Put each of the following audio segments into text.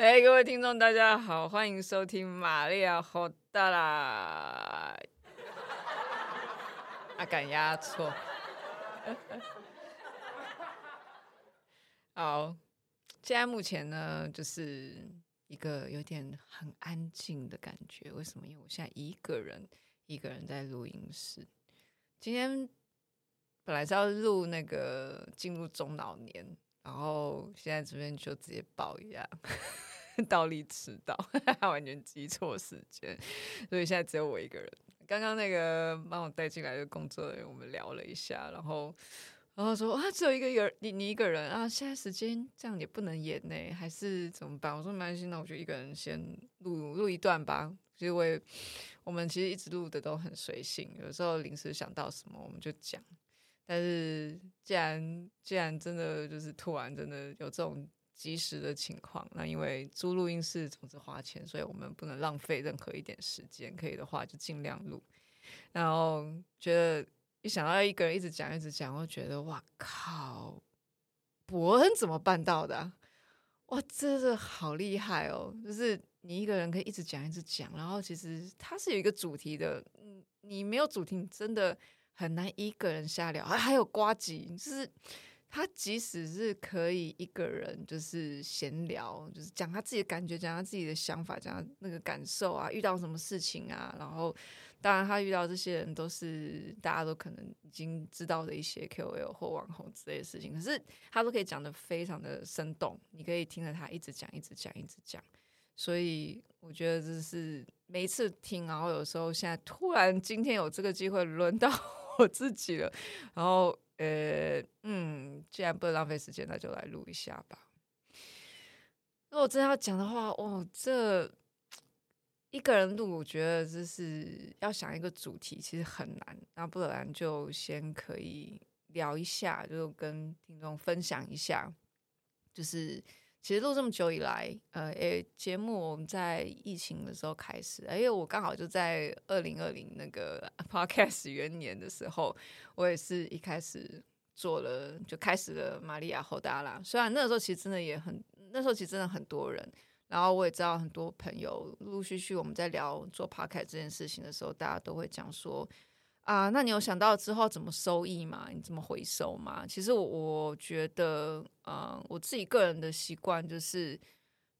哎各位听众，大家好，欢迎收听玛利亚好大啦！啊，敢压错。好，现在目前呢，就是一个有点很安静的感觉。为什么？因为我现在一个人，一个人在录音室。今天本来是要录那个进入中老年。然后现在这边就直接报一下，倒立迟到，完全记错时间，所以现在只有我一个人。刚刚那个帮我带进来的工作人员，我们聊了一下，然后然后说啊，只有一个人，你你一个人啊，现在时间这样也不能演呢，还是怎么办？我说没关系，那我就一个人先录录一段吧。其实我也我们其实一直录的都很随性，有时候临时想到什么我们就讲。但是，既然既然真的就是突然真的有这种及时的情况，那因为租录音室总是花钱，所以我们不能浪费任何一点时间。可以的话，就尽量录。然后觉得一想到一个人一直讲一直讲，我觉得哇靠，伯恩怎么办到的啊？哇，真的好厉害哦！就是你一个人可以一直讲一直讲，然后其实它是有一个主题的。嗯，你没有主题，你真的。很难一个人瞎聊，还还有呱吉，就是他即使是可以一个人就是闲聊，就是讲他自己的感觉，讲他自己的想法，讲他那个感受啊，遇到什么事情啊，然后当然他遇到这些人都是大家都可能已经知道的一些 KOL 或网红之类的事情，可是他都可以讲的非常的生动，你可以听着他一直讲，一直讲，一直讲，所以我觉得这是每一次听，然后有时候现在突然今天有这个机会轮到。我自己了，然后呃嗯，既然不能浪费时间，那就来录一下吧。如果真要讲的话，哦，这一个人录，我觉得就是要想一个主题，其实很难。那不然就先可以聊一下，就跟听众分享一下，就是。其实录这么久以来，呃，诶，节目我们在疫情的时候开始，因为我刚好就在二零二零那个 Podcast 元年的时候，我也是一开始做了，就开始了玛利亚后大啦。虽然那个时候其实真的也很，那时候其实真的很多人，然后我也知道很多朋友陆陆续续我们在聊做 Podcast 这件事情的时候，大家都会讲说。啊，那你有想到之后怎么收益吗？你怎么回收吗？其实我我觉得，呃，我自己个人的习惯就是，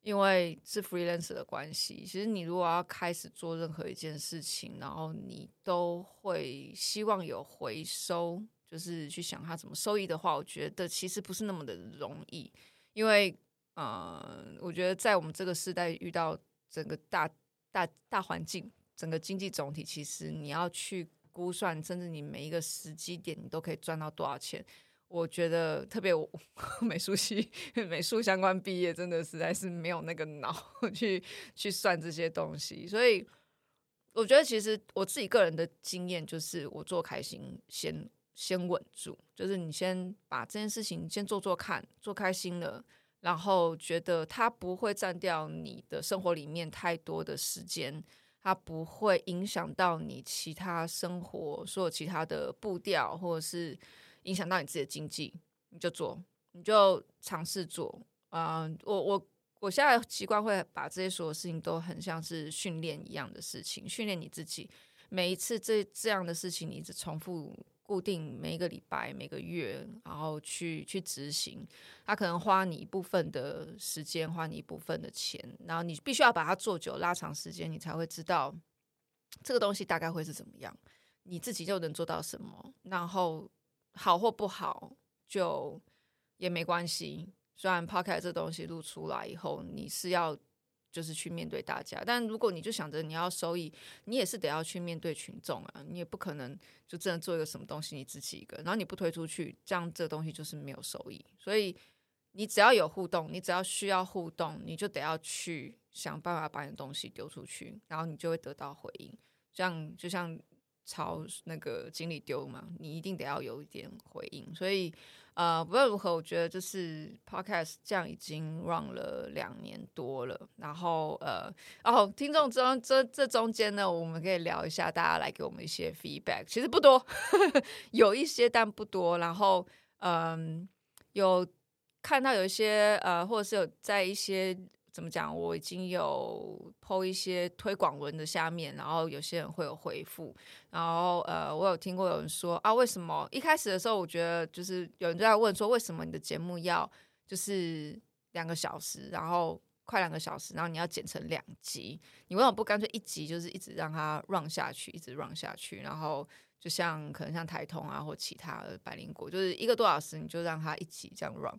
因为是 freelancer 的关系，其实你如果要开始做任何一件事情，然后你都会希望有回收，就是去想它怎么收益的话，我觉得其实不是那么的容易，因为，呃，我觉得在我们这个时代遇到整个大大大环境，整个经济总体，其实你要去。估算，甚至你每一个时机点，你都可以赚到多少钱？我觉得特别我 美术系美术相关毕业，真的实在是没有那个脑 去去算这些东西。所以我觉得，其实我自己个人的经验就是，我做开心先先稳住，就是你先把这件事情先做做看，做开心了，然后觉得它不会占掉你的生活里面太多的时间。它不会影响到你其他生活，所有其他的步调，或者是影响到你自己的经济，你就做，你就尝试做。啊、我我我现在习惯会把这些所有事情都很像是训练一样的事情，训练你自己。每一次这这样的事情，你一直重复。固定每一个礼拜、每个月，然后去去执行，他可能花你一部分的时间，花你一部分的钱，然后你必须要把它做久、拉长时间，你才会知道这个东西大概会是怎么样，你自己就能做到什么。然后好或不好就也没关系。虽然 Podcast 这东西录出来以后，你是要。就是去面对大家，但如果你就想着你要收益，你也是得要去面对群众啊，你也不可能就真的做一个什么东西你自己一个，然后你不推出去，这样这东西就是没有收益。所以你只要有互动，你只要需要互动，你就得要去想办法把你的东西丢出去，然后你就会得到回应。这样就像。朝那个经理丢嘛，你一定得要有一点回应。所以，呃，不论如何，我觉得就是 Podcast 这样已经 run 了两年多了。然后，呃，哦听众中这这中间呢，我们可以聊一下，大家来给我们一些 feedback。其实不多，有一些但不多。然后，嗯、有看到有一些呃，或者是有在一些怎么讲？我已经有 po 一些推广文的下面，然后有些人会有回复，然后呃，我有听过有人说啊，为什么一开始的时候，我觉得就是有人就在问说，为什么你的节目要就是两个小时，然后快两个小时，然后你要剪成两集，你为什么不干脆一集就是一直让它 run 下去，一直 run 下去，然后就像可能像台通啊或其他的百灵果，就是一个多小时，你就让它一集这样 run。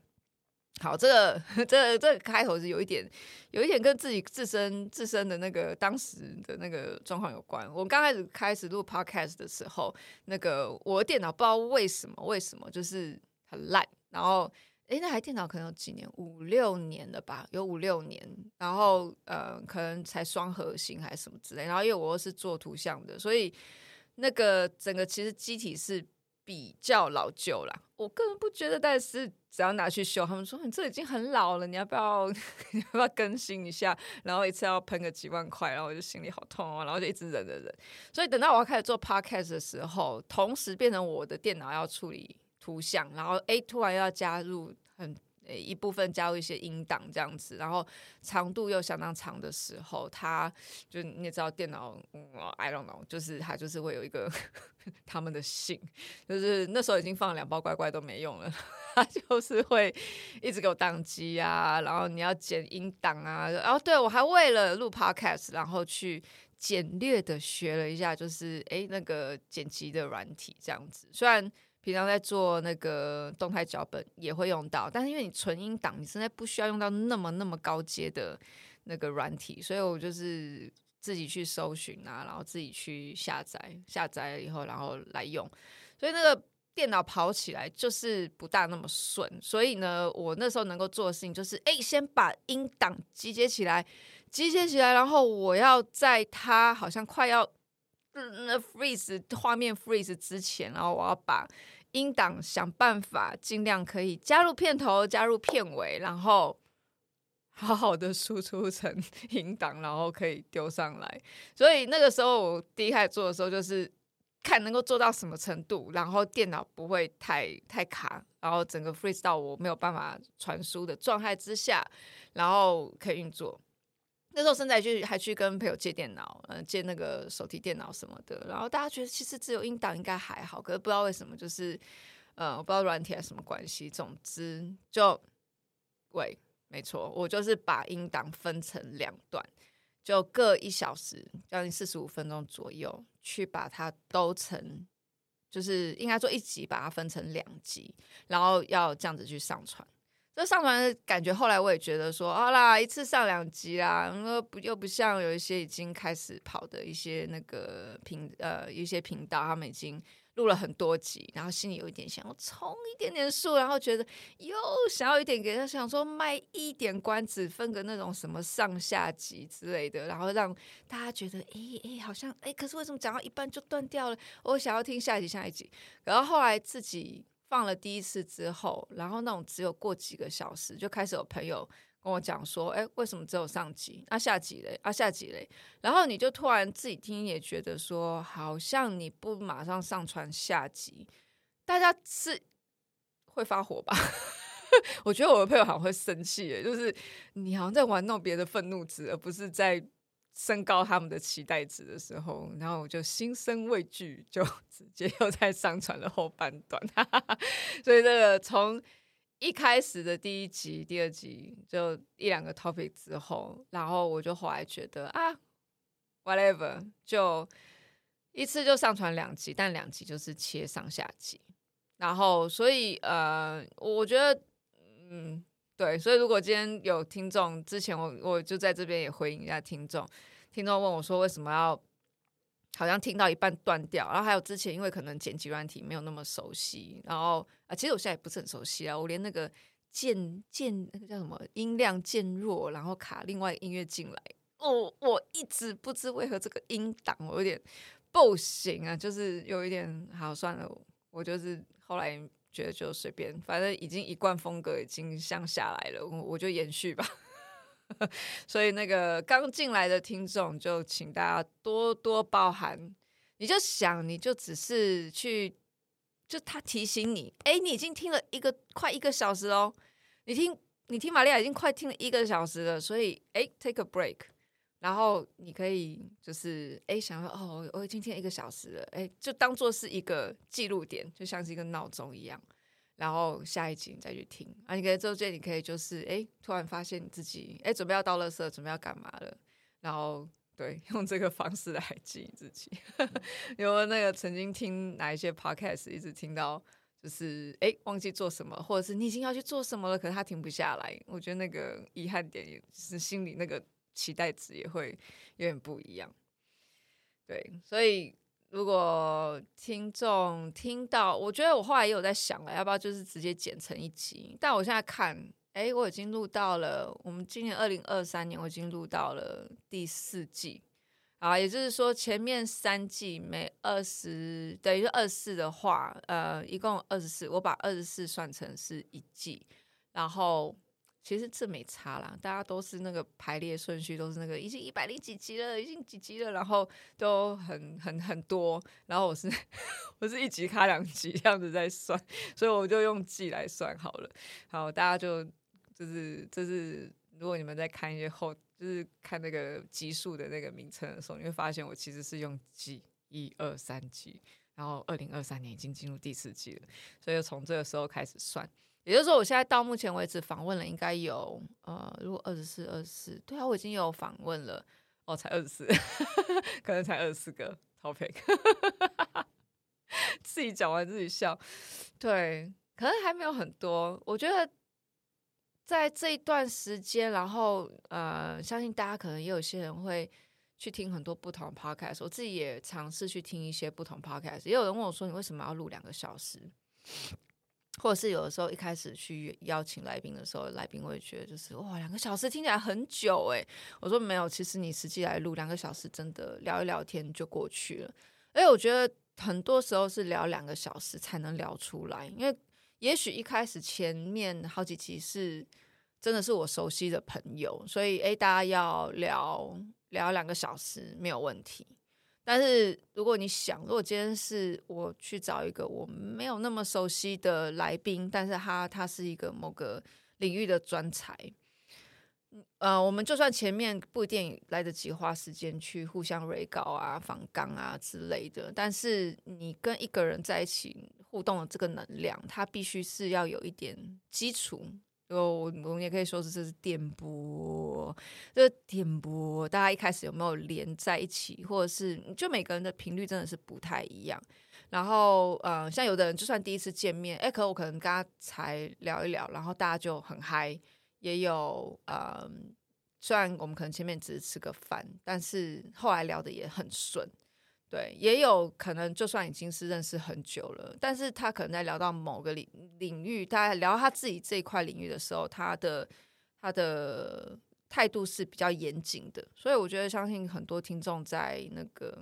好，这个这个、这个开头是有一点，有一点跟自己自身自身的那个当时的那个状况有关。我刚开始开始录 podcast 的时候，那个我的电脑不知道为什么为什么就是很烂，然后诶，那台电脑可能有几年，五六年了吧，有五六年，然后呃，可能才双核心还是什么之类，然后因为我又是做图像的，所以那个整个其实机体是。比较老旧啦，我个人不觉得，但是只要拿去修，他们说你这已经很老了，你要不要 你要不要更新一下？然后一次要喷个几万块，然后我就心里好痛哦，然后就一直忍忍忍。所以等到我要开始做 podcast 的时候，同时变成我的电脑要处理图像，然后诶突然要加入很。一部分加入一些音档这样子，然后长度又相当长的时候，它就你也知道电脑，嗯，I don't know，就是它就是会有一个 他们的信，就是那时候已经放两包乖乖都没用了，它就是会一直给我宕机啊，然后你要剪音档啊，然后对我还为了录 podcast，然后去简略的学了一下，就是诶那个剪辑的软体这样子，虽然。平常在做那个动态脚本也会用到，但是因为你纯音档，你现在不需要用到那么那么高阶的那个软体，所以我就是自己去搜寻啊，然后自己去下载，下载了以后然后来用，所以那个电脑跑起来就是不大那么顺，所以呢，我那时候能够做的事情就是，哎，先把音档集结起来，集结起来，然后我要在它好像快要。那 freeze 画面 freeze 之前，然后我要把音档想办法尽量可以加入片头、加入片尾，然后 好好的输出成 音档，然后可以丢上来。所以那个时候我第一开始做的时候，就是看能够做到什么程度，然后电脑不会太太卡，然后整个 freeze 到我没有办法传输的状态之下，然后可以运作。那时候甚至去还去跟朋友借电脑，嗯、呃，借那个手提电脑什么的。然后大家觉得其实只有音档应该还好，可是不知道为什么，就是呃，我不知道软体还是什么关系。总之就，喂，没错，我就是把音档分成两段，就各一小时，将近四十五分钟左右，去把它都成，就是应该说一集把它分成两集，然后要这样子去上传。就上传的感觉，后来我也觉得说，好啦，一次上两集啦，又不又不像有一些已经开始跑的一些那个频呃一些频道，他们已经录了很多集，然后心里有一点想要冲一点点数，然后觉得又想要一点给他想说卖一点关子，分个那种什么上下集之类的，然后让大家觉得，哎哎，好像哎，可是为什么讲到一半就断掉了？我想要听下一集下一集，然后后来自己。放了第一次之后，然后那种只有过几个小时，就开始有朋友跟我讲说：“哎，为什么只有上集？啊下集嘞？啊下集嘞？”然后你就突然自己听也觉得说，好像你不马上上传下集，大家是会发火吧？我觉得我的朋友好像会生气，哎，就是你好像在玩弄别的愤怒值，而不是在。升高他们的期待值的时候，然后我就心生畏惧，就 直接又再上传了后半段。所以这个从一开始的第一集、第二集就一两个 topic 之后，然后我就后来觉得啊，whatever，就一次就上传两集，但两集就是切上下集。然后所以呃，我觉得嗯。对，所以如果今天有听众，之前我我就在这边也回应一下听众。听众问我说，为什么要好像听到一半断掉？然后还有之前因为可能剪辑软体没有那么熟悉，然后啊，其实我现在也不是很熟悉啊。我连那个渐渐那个叫什么音量渐弱，然后卡另外音乐进来，我我一直不知为何这个音档我有点不行啊，就是有一点好算了，我就是后来。觉得就随便，反正已经一贯风格已经像下来了，我我就延续吧。所以那个刚进来的听众，就请大家多多包涵。你就想，你就只是去，就他提醒你，哎，你已经听了一个快一个小时哦，你听你听玛利亚已经快听了一个小时了，所以哎，take a break，然后你可以就是哎，想说哦，我已经听一个小时了，哎，就当做是一个记录点，就像是一个闹钟一样。然后下一集你再去听啊，你可以中间你可以就是哎，突然发现你自己哎，准备要倒垃圾，准备要干嘛了，然后对，用这个方式来记自己。有没有那个曾经听哪一些 podcast 一直听到就是哎忘记做什么，或者是你已经要去做什么了，可是他停不下来。我觉得那个遗憾点也是心里那个期待值也会有点不一样。对，所以。如果听众听到，我觉得我后来也有在想了，要不要就是直接剪成一集？但我现在看，哎、我已经录到了，我们今年二零二三年，我已经录到了第四季啊，也就是说前面三季每二十等于二十四的话，呃，一共二十四，我把二十四算成是一季，然后。其实这没差啦，大家都是那个排列顺序，都是那个已经一百零几集了，已经几集了，然后都很很很多，然后我是 我是一集卡两集这样子在算，所以我就用季来算好了。好，大家就就是就是，如果你们在看一些后，就是看那个集数的那个名称的时候，你会发现我其实是用季一二三季，然后二零二三年已经进入第四季了，所以从这个时候开始算。也就是说，我现在到目前为止访问了应该有呃，如果二十四、二十四，对啊，我已经有访问了哦，才二十四，可能才二十四个 topic，自己讲完自己笑，对，可能还没有很多。我觉得在这一段时间，然后呃，相信大家可能也有些人会去听很多不同 podcast，我自己也尝试去听一些不同 podcast。也有人问我说：“你为什么要录两个小时？”或者是有的时候一开始去邀请来宾的时候，来宾会觉得就是哇，两个小时听起来很久诶。我说没有，其实你实际来录两个小时，真的聊一聊天就过去了。而且我觉得很多时候是聊两个小时才能聊出来，因为也许一开始前面好几集是真的是我熟悉的朋友，所以诶，大家要聊聊两个小时没有问题。但是如果你想，如果今天是我去找一个我没有那么熟悉的来宾，但是他他是一个某个领域的专才，呃，我们就算前面不一定来得及花时间去互相 re 稿啊、访纲啊之类的，但是你跟一个人在一起互动的这个能量，它必须是要有一点基础。我我们也可以说是这是电波，这个电波，大家一开始有没有连在一起，或者是就每个人的频率真的是不太一样。然后，呃，像有的人就算第一次见面，哎，可我可能跟他才聊一聊，然后大家就很嗨。也有，呃，虽然我们可能前面只是吃个饭，但是后来聊得也很顺。对，也有可能，就算已经是认识很久了，但是他可能在聊到某个领领域，他在聊他自己这一块领域的时候，他的他的态度是比较严谨的。所以我觉得，相信很多听众在那个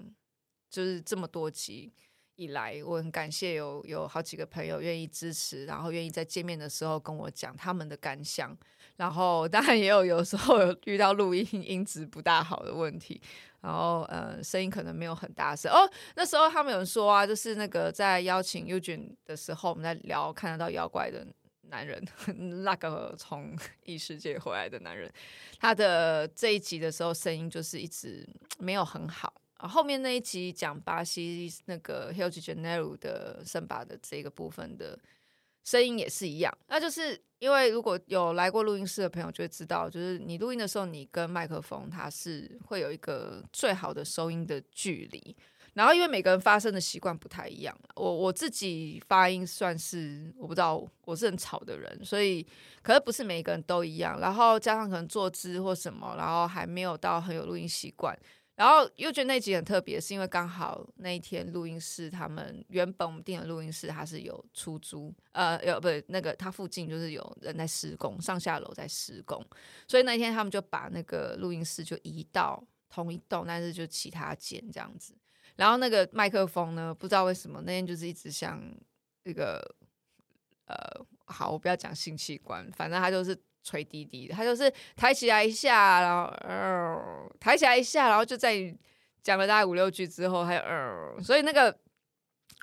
就是这么多集以来，我很感谢有有好几个朋友愿意支持，然后愿意在见面的时候跟我讲他们的感想。然后当然也有有时候有遇到录音音质不大好的问题。然后，呃，声音可能没有很大声哦。那时候他们有人说啊，就是那个在邀请 U 君的时候，我们在聊看得到妖怪的男人，那个从异世界回来的男人，他的这一集的时候声音就是一直没有很好。啊，后面那一集讲巴西那个 Rio de Janeiro 的圣巴的这个部分的。声音也是一样，那就是因为如果有来过录音室的朋友就会知道，就是你录音的时候，你跟麦克风它是会有一个最好的收音的距离。然后因为每个人发声的习惯不太一样，我我自己发音算是我不知道，我是很吵的人，所以可是不是每个人都一样。然后加上可能坐姿或什么，然后还没有到很有录音习惯。然后又觉得那集很特别，是因为刚好那一天录音室他们原本我们订的录音室它是有出租，呃，有不是那个它附近就是有人在施工，上下楼在施工，所以那天他们就把那个录音室就移到同一栋，但是就其他间这样子。然后那个麦克风呢，不知道为什么那天就是一直像一个呃，好，我不要讲性器官，反正它就是。吹滴滴的，他就是抬起来一下，然后呃，抬起来一下，然后就在讲了大概五六句之后，还有呃，所以那个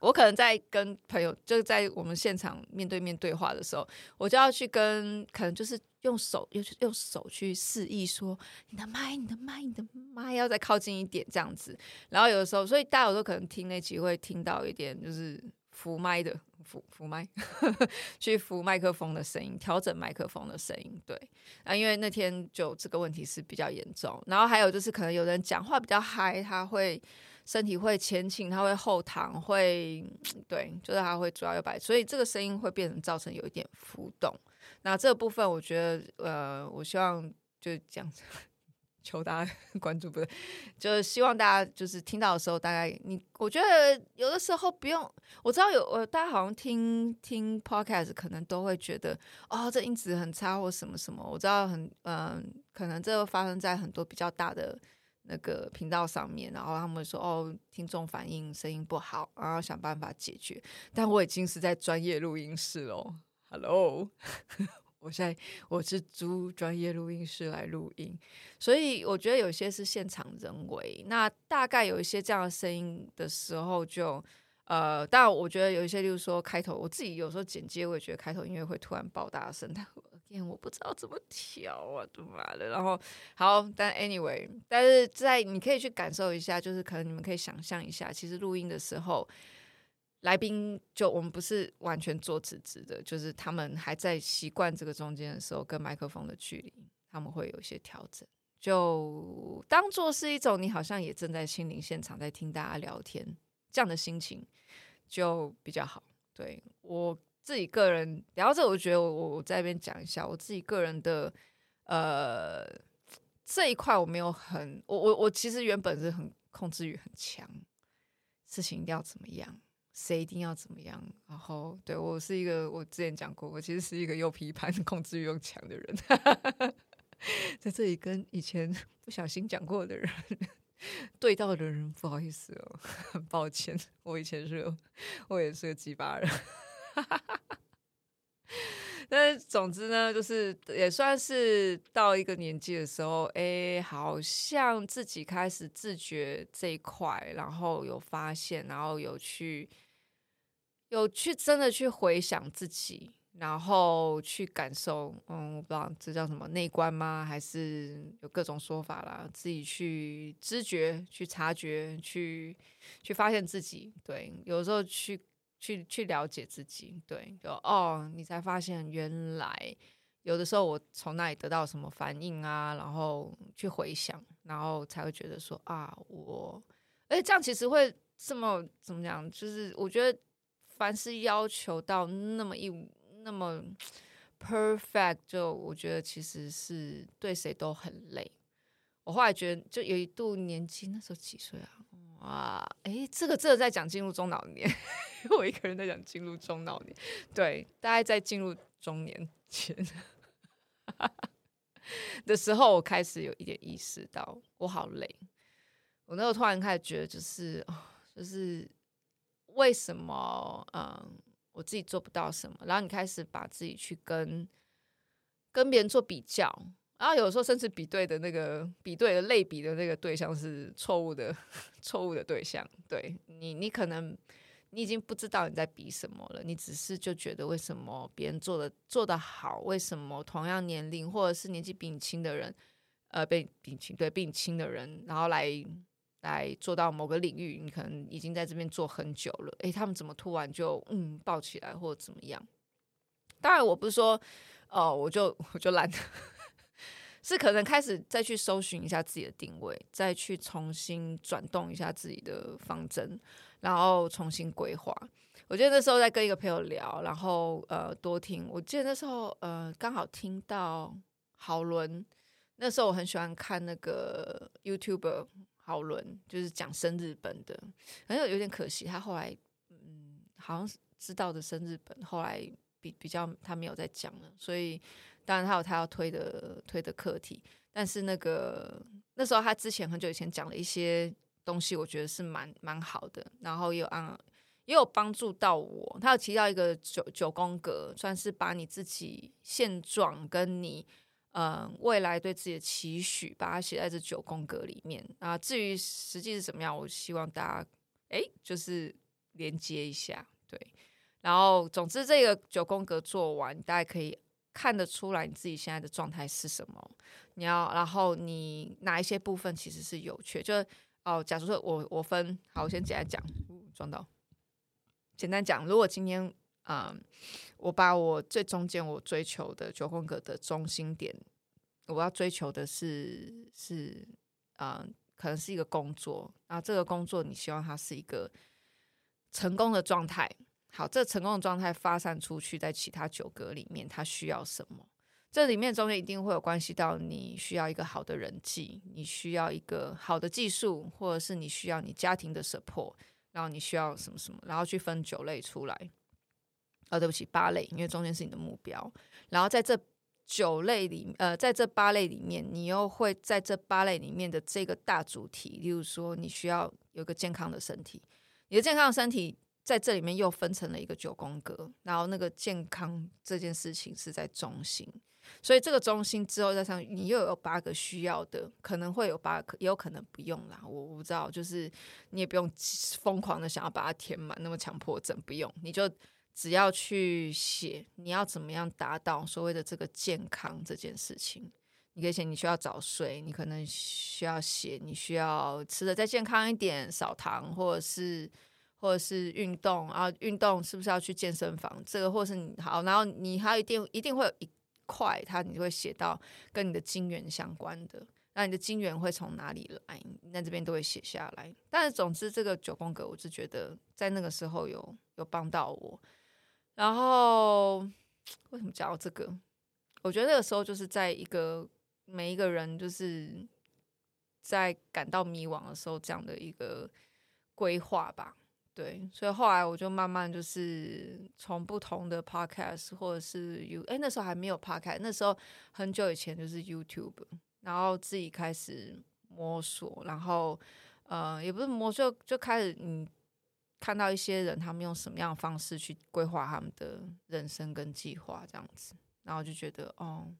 我可能在跟朋友，就在我们现场面对面对话的时候，我就要去跟可能就是用手用用手去示意说你的麦，你的麦，你的麦要再靠近一点这样子。然后有的时候，所以大家有时候可能听那集会听到一点就是扶麦的扶扶麦，去扶麦克风的声音，调整麦克风的声音。对啊，因为那天就这个问题是比较严重。然后还有就是可能有人讲话比较嗨，他会。身体会前倾，他会后躺，会对，就是他会左摇右摆，所以这个声音会变成造成有一点浮动。那这个部分，我觉得，呃，我希望就这样子，求大家 关注，不对，就是希望大家就是听到的时候，大概你，我觉得有的时候不用，我知道有，呃，大家好像听听 podcast 可能都会觉得，哦，这音质很差或什么什么，我知道很，嗯、可能这发生在很多比较大的。那个频道上面，然后他们说哦，听众反映声音不好，然后想办法解决。但我已经是在专业录音室喽，Hello，我现在我是租专业录音室来录音，所以我觉得有些是现场人为。那大概有一些这样的声音的时候就，呃，当然我觉得有一些，例如说开头，我自己有时候剪接，我也觉得开头音乐会突然爆大声，但。我不知道怎么调啊，怎么的？然后好，但 anyway，但是在你可以去感受一下，就是可能你们可以想象一下，其实录音的时候，来宾就我们不是完全坐直直的，就是他们还在习惯这个中间的时候，跟麦克风的距离，他们会有一些调整，就当做是一种你好像也正在亲临现场，在听大家聊天这样的心情，就比较好。对我。自己个人聊着，我觉得我我在这边讲一下我自己个人的呃这一块，我没有很我我我其实原本是很控制欲很强，事情一定要怎么样，谁一定要怎么样，然后对我是一个我之前讲过，我其实是一个又批判 控制欲又强的人，在这里跟以前不小心讲过的人对到的人不好意思哦，很 抱歉，我以前是我也是个鸡巴人。但总之呢，就是也算是到一个年纪的时候，哎、好像自己开始自觉这一块，然后有发现，然后有去有去真的去回想自己，然后去感受，嗯，我不知道这叫什么内观吗？还是有各种说法啦？自己去知觉、去察觉、去去发现自己，对，有时候去。去去了解自己，对，就哦，你才发现原来有的时候我从那里得到什么反应啊，然后去回想，然后才会觉得说啊，我，哎，这样其实会这么怎么讲？就是我觉得凡是要求到那么一那么 perfect，就我觉得其实是对谁都很累。我后来觉得，就有一度年纪，那时候几岁啊？哇，哎，这个这个在讲进入中老年，我一个人在讲进入中老年，对，大概在进入中年前 的时候，我开始有一点意识到我好累。我那时候突然开始觉得，就是就是为什么嗯，我自己做不到什么，然后你开始把自己去跟跟别人做比较。然后有时候甚至比对的那个比对的类比的那个对象是错误的，错误的对象。对你，你可能你已经不知道你在比什么了，你只是就觉得为什么别人做的做得好，为什么同样年龄或者是年纪比你轻的人，呃，被比你轻对比你轻的人，然后来来做到某个领域，你可能已经在这边做很久了，诶，他们怎么突然就嗯爆起来或者怎么样？当然，我不是说哦，我就我就懒得。是可能开始再去搜寻一下自己的定位，再去重新转动一下自己的方针，然后重新规划。我记得那时候在跟一个朋友聊，然后呃多听。我记得那时候呃刚好听到好伦，那时候我很喜欢看那个 YouTube 好伦，就是讲生日本的，很有有点可惜，他后来嗯好像是知道的生日本，后来比比较他没有再讲了，所以。当然，他有他要推的推的课题，但是那个那时候他之前很久以前讲了一些东西，我觉得是蛮蛮好的，然后也有啊也有帮助到我。他有提到一个九九宫格，算是把你自己现状跟你嗯、未来对自己的期许，把它写在这九宫格里面啊。至于实际是怎么样，我希望大家哎就是连接一下，对。然后总之这个九宫格做完，大家可以。看得出来你自己现在的状态是什么。你要，然后你哪一些部分其实是有缺？就哦，假如说我我分好，我先简单讲，撞到。简单讲，如果今天、嗯，我把我最中间我追求的九宫格的中心点，我要追求的是是啊、嗯，可能是一个工作，啊这个工作你希望它是一个成功的状态。好，这成功的状态发散出去，在其他九格里面，它需要什么？这里面中间一定会有关系到你需要一个好的人际，你需要一个好的技术，或者是你需要你家庭的 support，然后你需要什么什么，然后去分九类出来。哦，对不起，八类，因为中间是你的目标。然后在这九类里，呃，在这八类里面，你又会在这八类里面的这个大主题，例如说，你需要有个健康的身体，你的健康的身体。在这里面又分成了一个九宫格，然后那个健康这件事情是在中心，所以这个中心之后再上，你又有八个需要的，可能会有八个，也有可能不用啦，我不知道，就是你也不用疯狂的想要把它填满，那么强迫症不用，你就只要去写你要怎么样达到所谓的这个健康这件事情，你可以写你需要早睡，你可能需要写你需要吃的再健康一点，少糖或者是。或者是运动，啊运动是不是要去健身房？这个，或是你好，然后你还有一定一定会有一块，它你会写到跟你的金源相关的，那你的金源会从哪里来？那这边都会写下来。但是总之，这个九宫格，我是觉得在那个时候有有帮到我。然后为什么讲到这个？我觉得那个时候就是在一个每一个人就是在感到迷惘的时候，这样的一个规划吧。对，所以后来我就慢慢就是从不同的 podcast 或者是 You，哎，那时候还没有 podcast，那时候很久以前就是 YouTube，然后自己开始摸索，然后呃，也不是摸索，就就开始嗯，看到一些人他们用什么样的方式去规划他们的人生跟计划这样子，然后就觉得哦，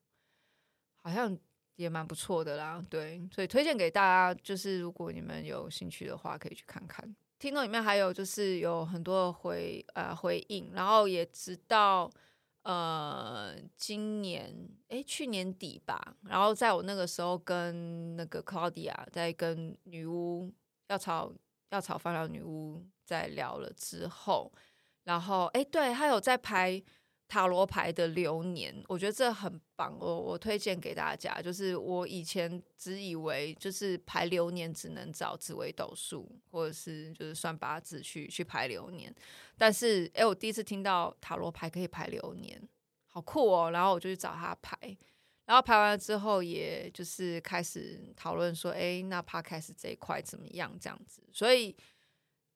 好像也蛮不错的啦，对，所以推荐给大家，就是如果你们有兴趣的话，可以去看看。听众里面还有就是有很多的回呃回应，然后也直到呃今年诶去年底吧，然后在我那个时候跟那个 Claudia 在跟女巫药草药草芳疗女巫在聊了之后，然后诶对，他有在拍。塔罗牌的流年，我觉得这很棒，我我推荐给大家。就是我以前只以为就是排流年只能找紫微斗数，或者是就是算八字去去排流年。但是哎，我第一次听到塔罗牌可以排流年，好酷哦！然后我就去找他排，然后排完了之后，也就是开始讨论说，哎，那 Podcast 这一块怎么样？这样子，所以。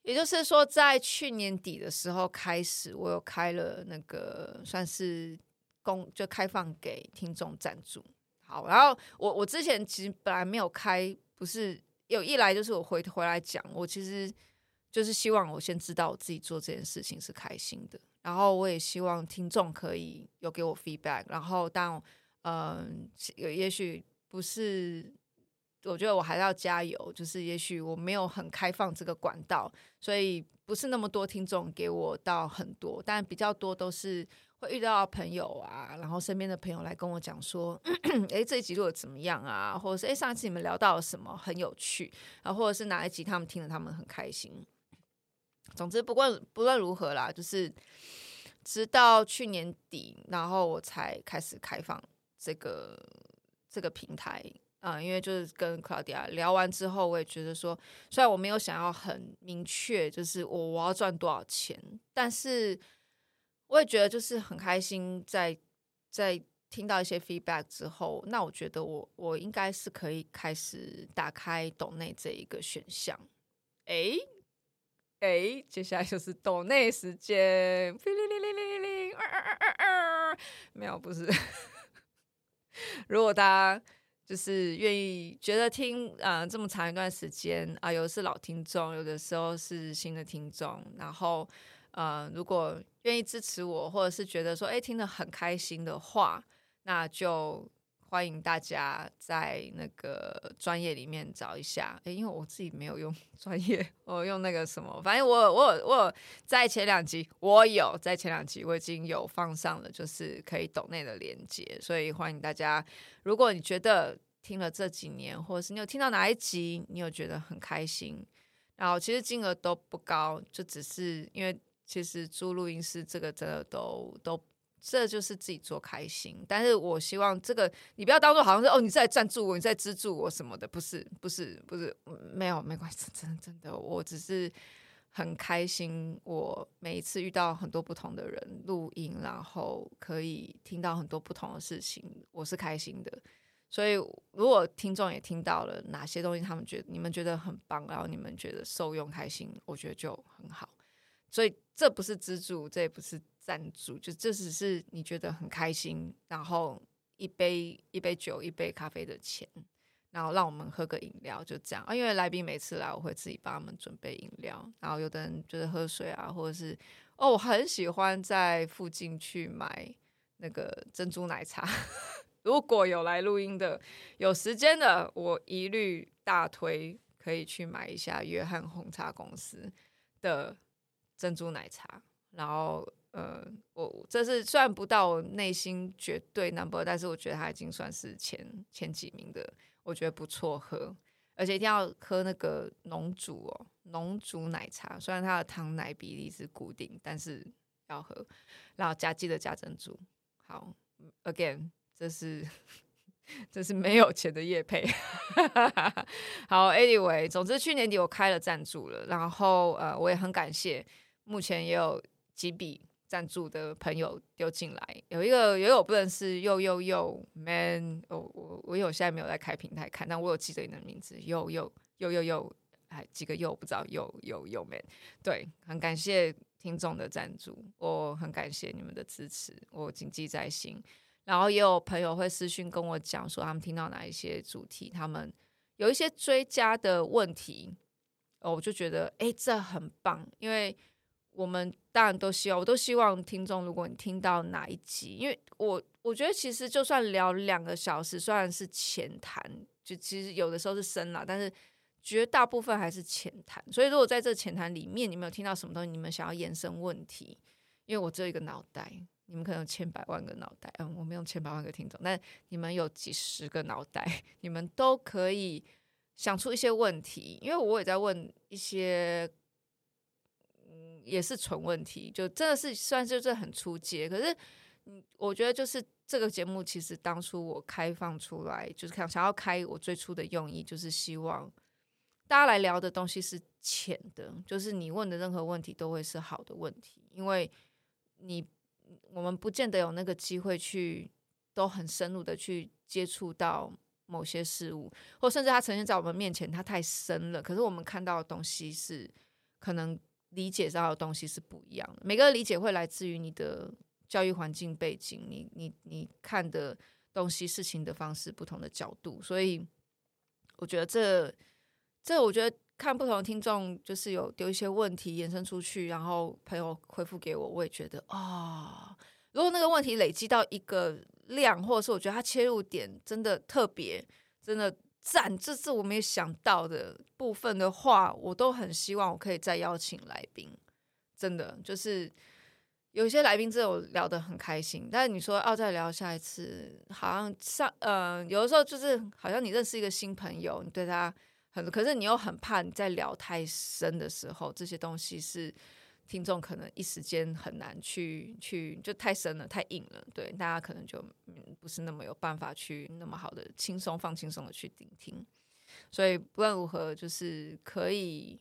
也就是说，在去年底的时候开始，我有开了那个算是公，就开放给听众赞助。好，然后我我之前其实本来没有开，不是有一来就是我回回来讲，我其实就是希望我先知道我自己做这件事情是开心的，然后我也希望听众可以有给我 feedback，然后当嗯，有也许不是。我觉得我还要加油，就是也许我没有很开放这个管道，所以不是那么多听众给我到很多，但比较多都是会遇到朋友啊，然后身边的朋友来跟我讲说，哎，这一集录的怎么样啊？或者是哎，上一次你们聊到了什么很有趣，然后或者是哪一集他们听了他们很开心。总之，不管不论如何啦，就是直到去年底，然后我才开始开放这个这个平台。啊、因为就是跟 Claudia 聊完之后，我也觉得说，虽然我没有想要很明确，就是我我要赚多少钱，但是我也觉得就是很开心在，在听到一些 feedback 之后，那我觉得我我应该是可以开始打开抖内这一个选项。哎哎，接下来就是抖内时间，没有，不是。如果大家。就是愿意觉得听啊、这么长一段时间啊、有的是老听众，有的时候是新的听众。然后呃，如果愿意支持我，或者是觉得说哎听得很开心的话，那就欢迎大家在那个专业里面找一下。诶，因为我自己没有用 专业，我用那个什么，反正我我我在前两集，我有在前两集我已经有放上了，就是可以抖内的连接，所以欢迎大家。如果你觉得听了这几年，或者是你有听到哪一集，你有觉得很开心，然后其实金额都不高，就只是因为其实租录音室这个真的都都。这就是自己做开心，但是我希望这个你不要当做好像是哦，你在赞助我，你在资助我什么的，不是，不是，不是，没有，没关系，真的，真的，我只是很开心，我每一次遇到很多不同的人录音，然后可以听到很多不同的事情，我是开心的。所以如果听众也听到了哪些东西，他们觉得你们觉得很棒，然后你们觉得受用开心，我觉得就很好。所以这不是资助，这也不是。赞助就这只是你觉得很开心，然后一杯一杯酒一杯咖啡的钱，然后让我们喝个饮料，就这样啊。因为来宾每次来，我会自己帮他们准备饮料，然后有的人就是喝水啊，或者是哦，我很喜欢在附近去买那个珍珠奶茶。如果有来录音的，有时间的，我一律大推可以去买一下约翰红茶公司的珍珠奶茶，然后。呃，我这是虽然不到我内心绝对 number，但是我觉得它已经算是前前几名的，我觉得不错喝，而且一定要喝那个浓煮哦，浓煮奶茶，虽然它的糖奶比例是固定，但是要喝，然后加记得加珍珠。好，again，这是 这是没有钱的业配。好，anyway，总之去年底我开了赞助了，然后呃，我也很感谢，目前也有几笔。赞助的朋友丢进来，有一个也有不认识，又又又 man，我我我有现在没有在开平台看，但我有记得你的名字，又又又又又，哎，几个又不知道，又又又 man，对，很感谢听众的赞助，我很感谢你们的支持，我谨记在心。然后也有朋友会私讯跟我讲说，他们听到哪一些主题，他们有一些追加的问题，哦，我就觉得哎，这很棒，因为。我们当然都希望，我都希望听众，如果你听到哪一集，因为我我觉得其实就算聊两个小时，虽然是浅谈，就其实有的时候是深了，但是绝大部分还是浅谈。所以如果在这浅谈里面，你们有听到什么东西，你们想要延伸问题，因为我只有一个脑袋，你们可能有千百万个脑袋，嗯，我没有千百万个听众，但你们有几十个脑袋，你们都可以想出一些问题，因为我也在问一些。也是纯问题，就真的是算是这很出阶。可是，嗯，我觉得就是这个节目，其实当初我开放出来，就是想想要开，我最初的用意就是希望大家来聊的东西是浅的，就是你问的任何问题都会是好的问题，因为你我们不见得有那个机会去都很深入的去接触到某些事物，或甚至它呈现在我们面前，它太深了。可是我们看到的东西是可能。理解到的东西是不一样的，每个理解会来自于你的教育环境背景，你你你看的东西、事情的方式、不同的角度，所以我觉得这这，我觉得看不同的听众，就是有丢一些问题延伸出去，然后朋友回复给我，我也觉得啊、哦，如果那个问题累积到一个量，或者是我觉得它切入点真的特别，真的。赞，这是我没有想到的部分的话，我都很希望我可以再邀请来宾。真的，就是有些来宾真的我聊得很开心，但是你说要再聊下一次，好像上呃，有的时候就是好像你认识一个新朋友，你对他很，可是你又很怕你在聊太深的时候，这些东西是。听众可能一时间很难去去，就太深了，太硬了，对，大家可能就不是那么有办法去那么好的轻松放轻松的去聆听，所以不论如何，就是可以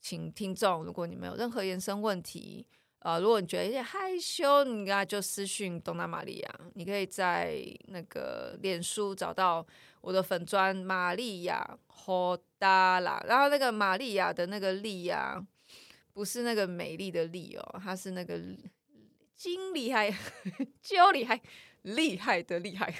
请听众，如果你们有任何延伸问题，呃，如果你觉得有点害羞，你应该就私讯东南玛利亚，你可以在那个脸书找到我的粉专玛利亚霍达拉，然后那个玛利亚的那个利呀。不是那个美丽的丽哦，它是那个金厉害，就厉害，厉害的厉害。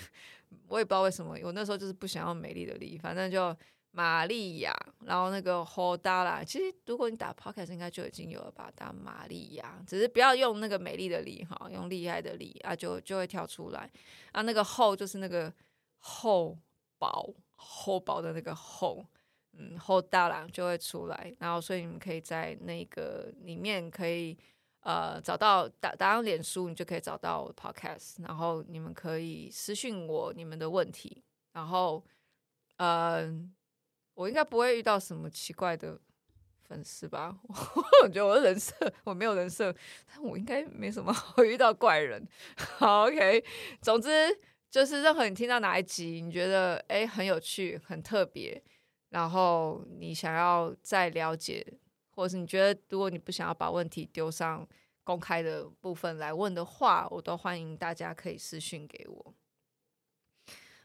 我也不知道为什么，我那时候就是不想要美丽的丽，反正就玛利亚，然后那个霍达啦。其实如果你打 Podcast 应该就已经有了吧，打玛利亚，只是不要用那个美丽的丽哈，用厉害的丽啊，就就会跳出来啊。那个后就是那个厚薄厚薄的那个厚，嗯，后大郎就会出来，然后所以你们可以在那个里面可以呃找到打打上脸书，你就可以找到 podcast，然后你们可以私信我你们的问题，然后呃我应该不会遇到什么奇怪的。粉丝吧，我觉得我的人设我没有人设，但我应该没什么会遇到怪人。好，OK，总之就是任何你听到哪一集，你觉得诶很有趣、很特别，然后你想要再了解，或者是你觉得如果你不想要把问题丢上公开的部分来问的话，我都欢迎大家可以私讯给我。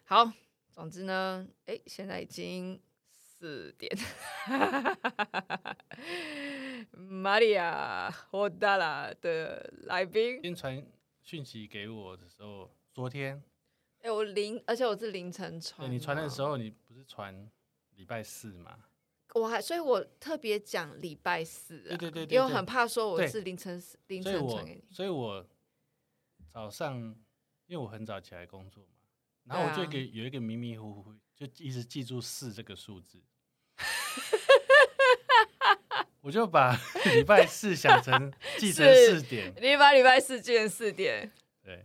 好，总之呢，哎，现在已经。四点，玛利亚·霍达拉的来宾先传讯息给我的时候，昨天，哎、欸，我凌，而且我是凌晨传。你传的时候，你不是传礼拜四嘛？我还，所以我特别讲礼拜四、啊，对对对，对，因为我很怕说我是凌晨凌晨传给你，所以我早上，因为我很早起来工作嘛，然后我就给有一个迷迷糊糊，就一直记住四这个数字。我就把 礼拜四想成记成四点，你把礼拜四记成四点，对，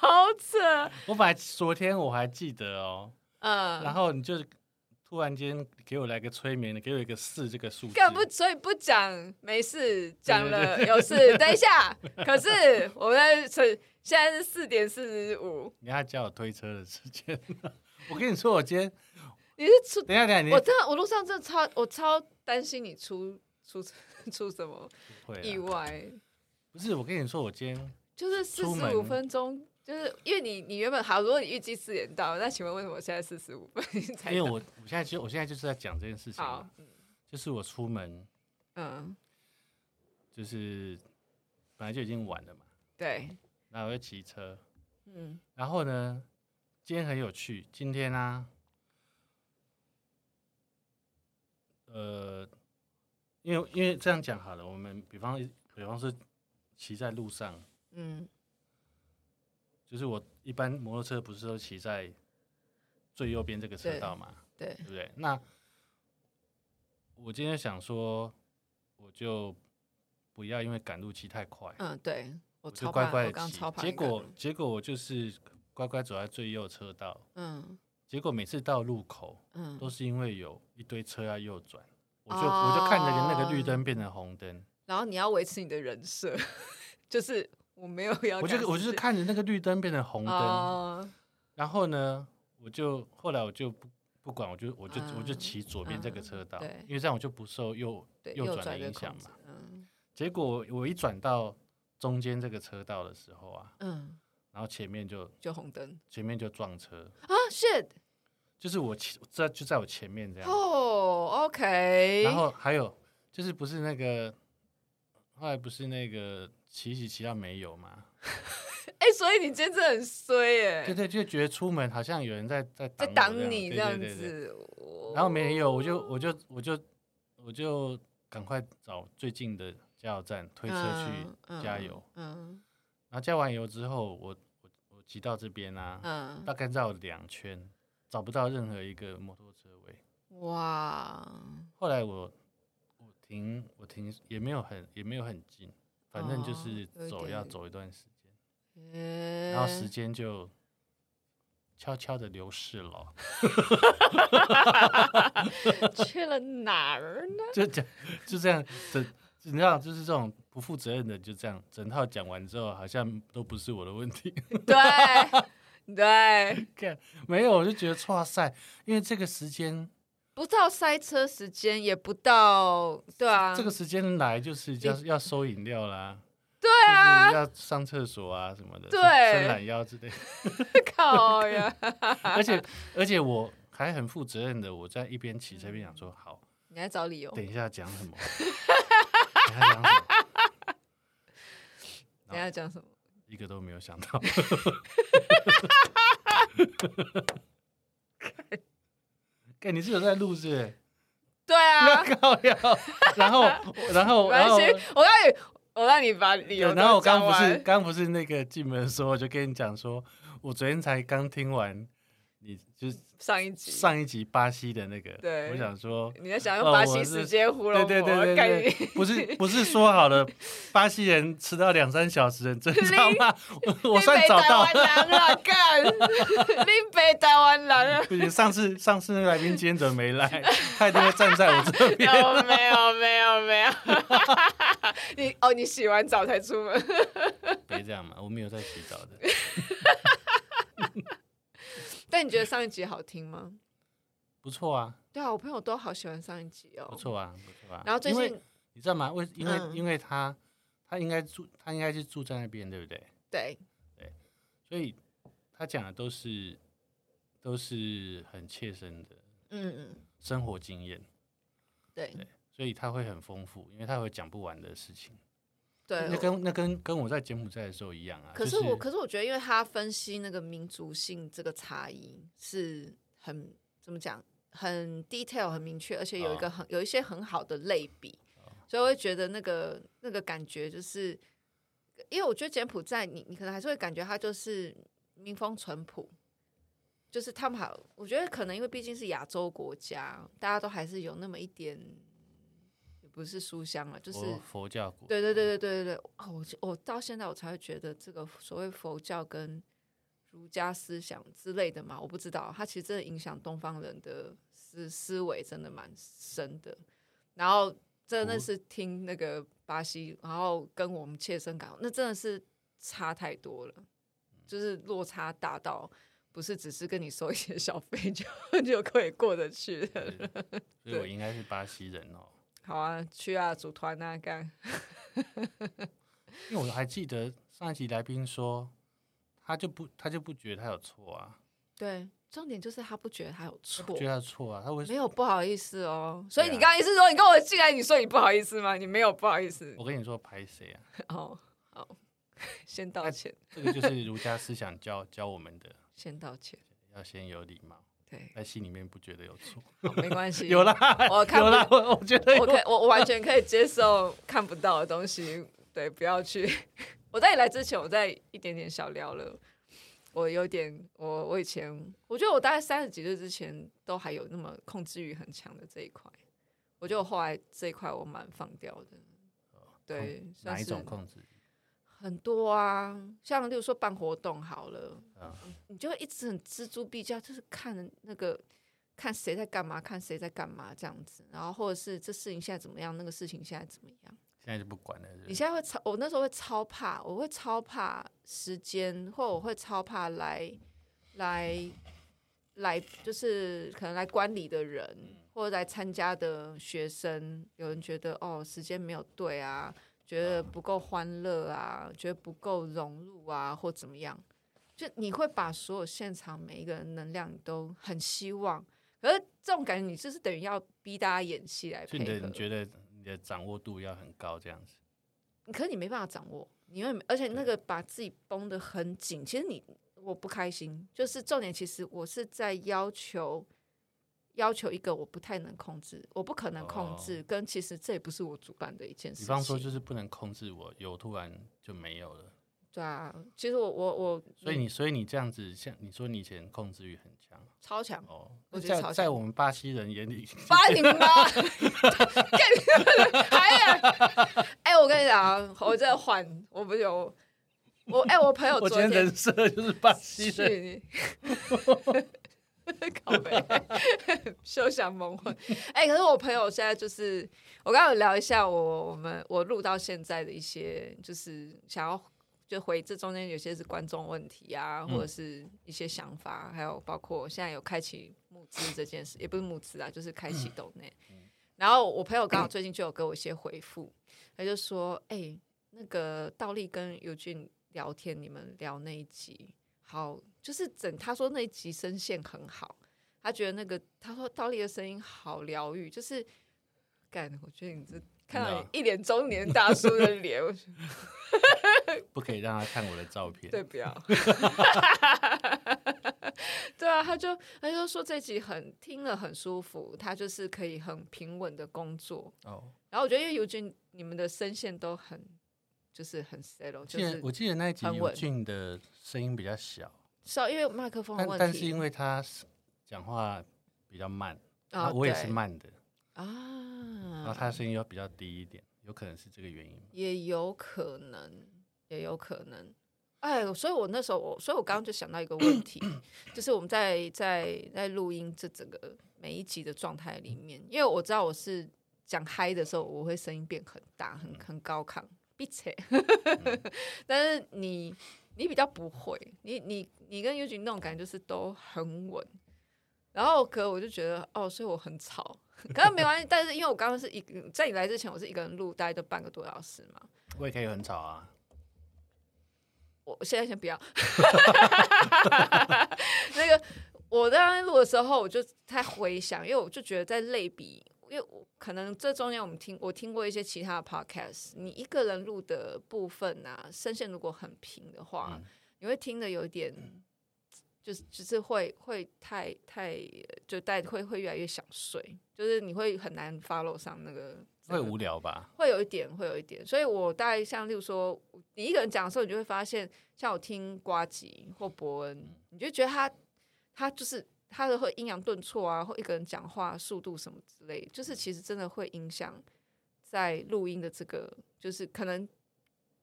好扯。我本来昨天我还记得哦，嗯，然后你就突然间给我来个催眠，给我一个四这个数字，更不？所以不讲没事，讲了有事。等一下，可是我们在现在是四点四十五，你要叫我推车的时间。我跟你说，我今天。你是出？等一下，等一下，我真的，我路上真的超，我超担心你出出 出什么意外。不是，我跟你说，我今天就是四十五分钟，就是因为你你原本好，如果你预计四点到，那请问为什么现在四十五分才？因为我我现在就我现在就是在讲这件事情。好，就是我出门，嗯，就是本来就已经晚了嘛。对。然后我就骑车，嗯，然后呢，今天很有趣，今天呢、啊。呃，因为因为这样讲好了，我们比方比方说骑在路上，嗯，就是我一般摩托车不是都骑在最右边这个车道嘛，对，对，不对？那我今天想说，我就不要因为赶路骑太快，嗯，对，我就乖乖的骑，结果结果我就是乖乖走在最右车道，嗯。结果每次到路口，嗯，都是因为有一堆车要右转，我就我就看着那个绿灯变成红灯，然后你要维持你的人设，就是我没有要，我就我就是看着那个绿灯变成红灯，然后呢，我就后来我就不不管，我就我就我就骑左边这个车道，因为这样我就不受右右转的影响嘛，嗯结果我一转到中间这个车道的时候啊，嗯。然后前面就就红灯，前面就撞车啊！shit，就是我前在就在我前面这样。哦、oh,，OK。然后还有就是不是那个后来不是那个骑骑骑到没有嘛？哎、欸，所以你真的很衰耶！对对，就觉得出门好像有人在在在挡你这样子。然后没有，我就我就我就我就赶快找最近的加油站推车去加油。嗯。嗯然后加完油之后，我我我骑到这边啊，嗯，大概绕两圈，找不到任何一个摩托车位。哇！后来我我停我停也没有很也没有很近，反正就是走要走一段时间，哦，然后时间就悄悄的流逝了。去了哪儿呢？就这样就这样整。你知道，就是这种不负责任的，就这样整套讲完之后，好像都不是我的问题。对 对，看没有，我就觉得哇塞，因为这个时间不到塞车时间，也不到对啊，这个时间来就是要要收饮料啦，对啊，要上厕所啊什么的，对，伸懒腰之类的。靠呀！而且而且我还很负责任的，我在一边骑车一边想说，好，你还找理由，等一下讲什么？你要讲什么？一个都没有想到。哎，你是有在录是？对啊。然后，然后，然后，我让你，我让你把理由。然后我刚不是刚不是那个进门的时候，我就跟你讲说，我昨天才刚听完。你就是上一集上一集巴西的那个，对，我想说你在想用巴西时间糊弄我，对对对不是不是说好了，巴西人迟到两三小时很正常吗？我算找到了，干，林北台湾人，不行，上次上次那个来宾今天怎么没来？他一定会站在我这边。没有没有没有，你哦，你洗完澡才出门？别这样嘛，我没有在洗澡的。但你觉得上一集好听吗？不错啊。对啊，我朋友都好喜欢上一集哦。不错啊，不错啊。然后最近你知道吗？为因为、嗯、因为他他应该住他应该是住在那边，对不对？对对，所以他讲的都是都是很切身的，嗯嗯，生活经验。对对，所以他会很丰富，因为他会讲不完的事情。对，那跟那跟跟我在柬埔寨的时候一样啊。可是我，可是我觉得，因为他分析那个民族性这个差异是很怎么讲，很 detail 很明确，而且有一个很有一些很好的类比，所以我会觉得那个那个感觉就是，因为我觉得柬埔寨，你你可能还是会感觉它就是民风淳朴，就是他们好，我觉得可能因为毕竟是亚洲国家，大家都还是有那么一点。不是书香了，就是佛，佛教。对对对对对对对，哦，我我到现在我才会觉得这个所谓佛教跟儒家思想之类的嘛，我不知道，它其实真的影响东方人的思思维真的蛮深的。然后真的是听那个巴西，然后跟我们切身感，那真的是差太多了，就是落差大到不是只是跟你收一些小费 就就可以过得去的。所以我 应该是巴西人哦。好啊，去啊，组团啊，干。因为我还记得上一集来宾说，他就不，他就不觉得他有错啊。对，重点就是他不觉得他有错，觉得他错啊，他为什么？没有不好意思哦。所以你刚刚意思说，你跟我进来，你说你不好意思吗？你没有不好意思。我跟你说，拍谁啊？哦，好，先道歉。这个就是儒家思想教教我们的，先道歉，要先有礼貌。对，在心里面不觉得有错，没关系。有啦，我看有啦，我我觉得我可，我我完全可以接受看不到的东西。对，不要去。我在你来之前，我在一点点小聊了。我有点，我我以前，我觉得我大概三十几岁之前都还有那么控制欲很强的这一块。我觉得我后来这一块我蛮放掉的。对，哪一种控制？很多啊，像例如说办活动好了，嗯，你就会一直很锱铢必较，就是看那个看谁在干嘛，看谁在干嘛这样子，然后或者是这事情现在怎么样，那个事情现在怎么样，现在就不管了。你现在会超，我那时候会超怕，我会超怕时间，或我会超怕来来来，就是可能来观礼的人，或者来参加的学生，有人觉得哦，时间没有对啊。觉得不够欢乐啊，觉得不够融入啊，或怎么样？就你会把所有现场每一个人能量都很希望，可是这种感觉，你就是等于要逼大家演戏来配合。你觉得你的掌握度要很高，这样子？可是你没办法掌握，因为而且那个把自己绷得很紧，其实你我不开心。就是重点，其实我是在要求。要求一个我不太能控制，我不可能控制，哦、跟其实这也不是我主办的一件事情。比方说，就是不能控制我，有突然就没有了。对啊，其实我我我，所以你所以你这样子，像你说你以前控制欲很强，超强哦。我觉得在在我们巴西人眼里，巴西人吗？还哎，我跟你讲啊，我在换，我不有我哎，我朋友昨天人设就是巴西人。靠北，休想蒙混。哎、欸，可是我朋友现在就是，我刚刚有聊一下我我们我录到现在的一些，就是想要就回这中间有些是观众问题啊，或者是一些想法，还有包括现在有开启募资这件事，也不是募资啊，就是开启抖内。然后我朋友刚好最近就有给我一些回复，他就说：“哎、欸，那个倒立跟尤俊聊天，你们聊那一集。”好，就是整他说那一集声线很好，他觉得那个他说倒立的声音好疗愈，就是干，我觉得你这看到你一脸中年大叔的脸，不可以让他看我的照片，对，不要，对啊，他就他就说这集很听了很舒服，他就是可以很平稳的工作哦，然后我觉得因为尤俊你们的声线都很。就是很 settle，就是我记得那一集尤俊的声音比较小，是因为麦克风的问题，但是因为他讲话比较慢，啊，我也是慢的啊，然后他的声音又比较低一点，有可能是这个原因，也有可能，也有可能。哎，所以我那时候我，所以我刚刚就想到一个问题，就是我们在在在录音这整个每一集的状态里面，因为我知道我是讲嗨的时候，我会声音变很大，很很高亢，闭嘴。但是你。你比较不会，你你你跟 Eugene 那种感觉就是都很稳，然后可我就觉得哦，所以我很吵，可是没关系。但是因为我刚刚是一在你来之前，我是一个人录，大概都半个多小时嘛。我也可以很吵啊。我现在先不要。那个我刚刚录的时候，我就在回想，因为我就觉得在类比。因为可能这中间我们听我听过一些其他的 podcast，你一个人录的部分啊，声线如果很平的话，嗯、你会听的有点，就是就是会会太太就带会会越来越想睡，就是你会很难 follow 上那个，会无聊吧？会有一点，会有一点。所以我大概像例如说，你一个人讲的时候，你就会发现，像我听瓜吉或伯恩，你就觉得他他就是。他的会阴阳顿挫啊，或一个人讲话速度什么之类，就是其实真的会影响在录音的这个，就是可能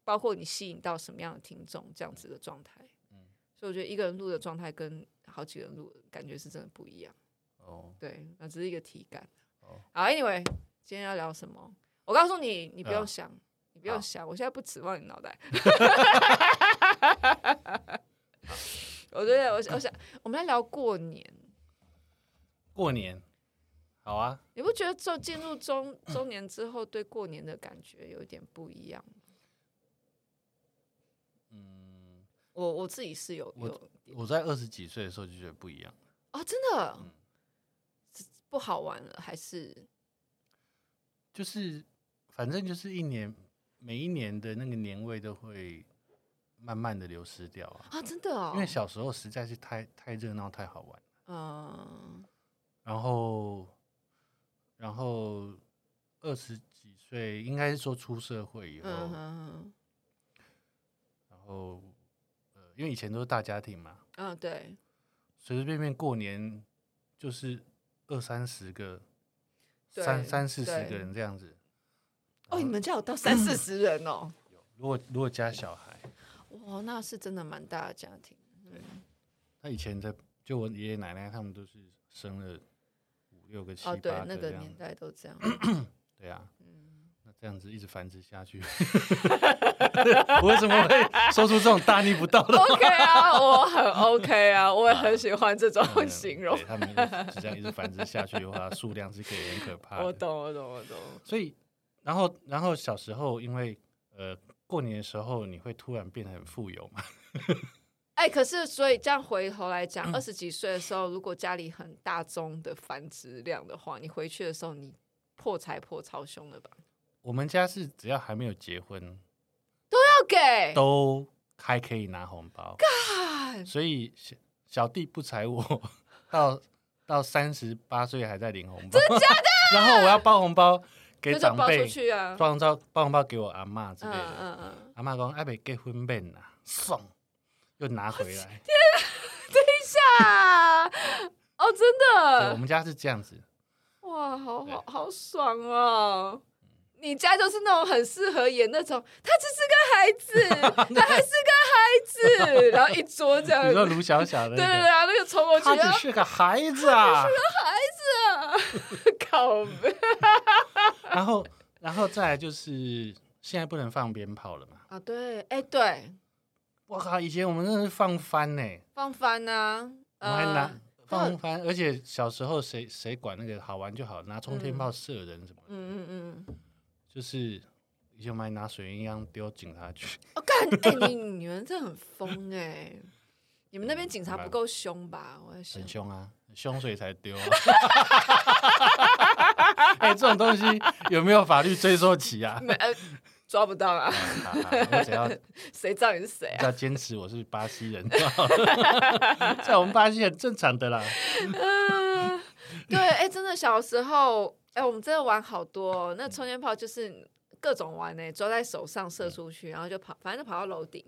包括你吸引到什么样的听众这样子的状态。嗯，所以我觉得一个人录的状态跟好几个人录的感觉是真的不一样。哦，对，那只是一个体感。哦，好，Anyway，今天要聊什么？我告诉你，你不用想，你不用想，我现在不指望你脑袋。我觉得，我我想，我们来聊过年。过年，好啊！你不觉得就进入中中年之后，对过年的感觉有点不一样？嗯，我我自己是有有我，我在二十几岁的时候就觉得不一样哦，真的，嗯、不好玩了，还是？就是反正就是一年每一年的那个年味都会慢慢的流失掉啊！啊，真的哦，因为小时候实在是太太热闹太好玩嗯。然后，然后二十几岁，应该是说出社会以后，然后呃，因为以前都是大家庭嘛，嗯，对，随随便便过年就是二三十个，三三四十个人这样子。哦，你们家有到三四十人哦？有，如果如果加小孩，哇，那是真的蛮大的家庭。对，那以前在就我爷爷奶奶他们都是生了。六个七八个，哦，对，那个年代都这样。对啊，嗯，那这样子一直繁殖下去，我为什么会说出这种大逆不道的话？OK 啊，我很 OK 啊，我也很喜欢这种形容。啊、他们这样一直繁殖下去的话，数量是可以很可怕的。我懂，我懂，我懂。所以，然后，然后小时候，因为呃，过年的时候你会突然变得很富有嘛。哎、欸，可是所以这样回头来讲，二十几岁的时候，如果家里很大宗的繁殖量的话，你回去的时候，你破财破超凶了吧？我们家是只要还没有结婚，都要给，都还可以拿红包。God! 所以小小弟不才我到到三十八岁还在领红包，真的假的？然后我要包红包给长辈，包红包包红包给我阿妈之类的。嗯嗯嗯，阿妈讲还没结婚免啊，送。又拿回来！天啊，等一下，哦，真的，我们家是这样子。哇，好好好爽哦！你家就是那种很适合演那种，他只是个孩子，他还是个孩子，然后一桌这样，你说卢小小的，对对对，那个冲过去，他只是个孩子啊，只是个孩子啊，靠！然后，然后再来就是现在不能放鞭炮了嘛？啊，对，哎，对。我靠！以前我们真的是放翻呢，放翻啊，我还拿放翻，而且小时候谁谁管那个好玩就好，拿冲天炮射人什么的，嗯嗯嗯，就是以前我们还拿水银枪丢警察局。我干，哎，你你们这很疯哎！你们那边警察不够凶吧？我在想，很凶啊，凶所以才丢。哎，这种东西有没有法律追溯期啊？抓不到啊！我只要 谁知道你是谁啊？要坚持我是巴西人，在我们巴西很正常的啦。嗯，对，哎、欸，真的小时候，哎、欸，我们真的玩好多、哦。那冲天炮就是各种玩呢，抓在手上射出去，然后就跑，反正就跑到楼顶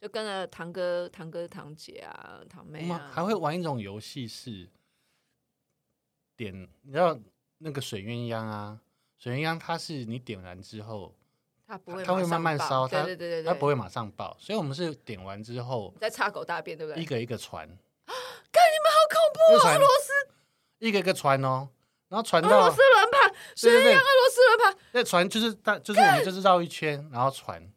就跟着堂哥、堂哥、堂姐啊、堂妹啊，还会玩一种游戏是点，你知道那个水鸳鸯啊，水鸳鸯它是你点燃之后，它不会，它会慢慢烧，对对对对，它不会马上爆，所以我们是点完之后再插狗大便，对不对？一个一个传，看你们好恐怖哦，俄罗斯一个一个传哦，然后传到俄罗斯轮盘，水鸳鸯俄罗斯轮盘，那传就是大就是我们就是绕一圈，然后传，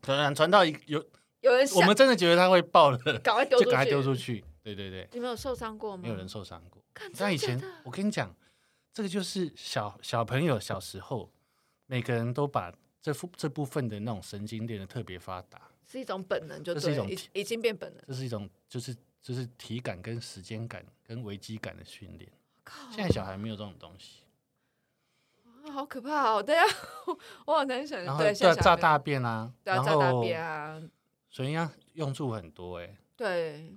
传传到一有。有人，我们真的觉得它会爆了，赶快丢，就赶快丢出去。对对对，你们有受伤过吗？没有人受伤过。但以前我跟你讲，这个就是小小朋友小时候，每个人都把这副这部分的那种神经链的特别发达，是一种本能，就这是一种已经变本能，这是一种就是就是体感跟时间感跟危机感的训练。现在小孩没有这种东西，啊，好可怕哦！对啊，我好难想。然后对炸大便啊，对啊，炸大便啊。所以要用处很多哎、欸，对，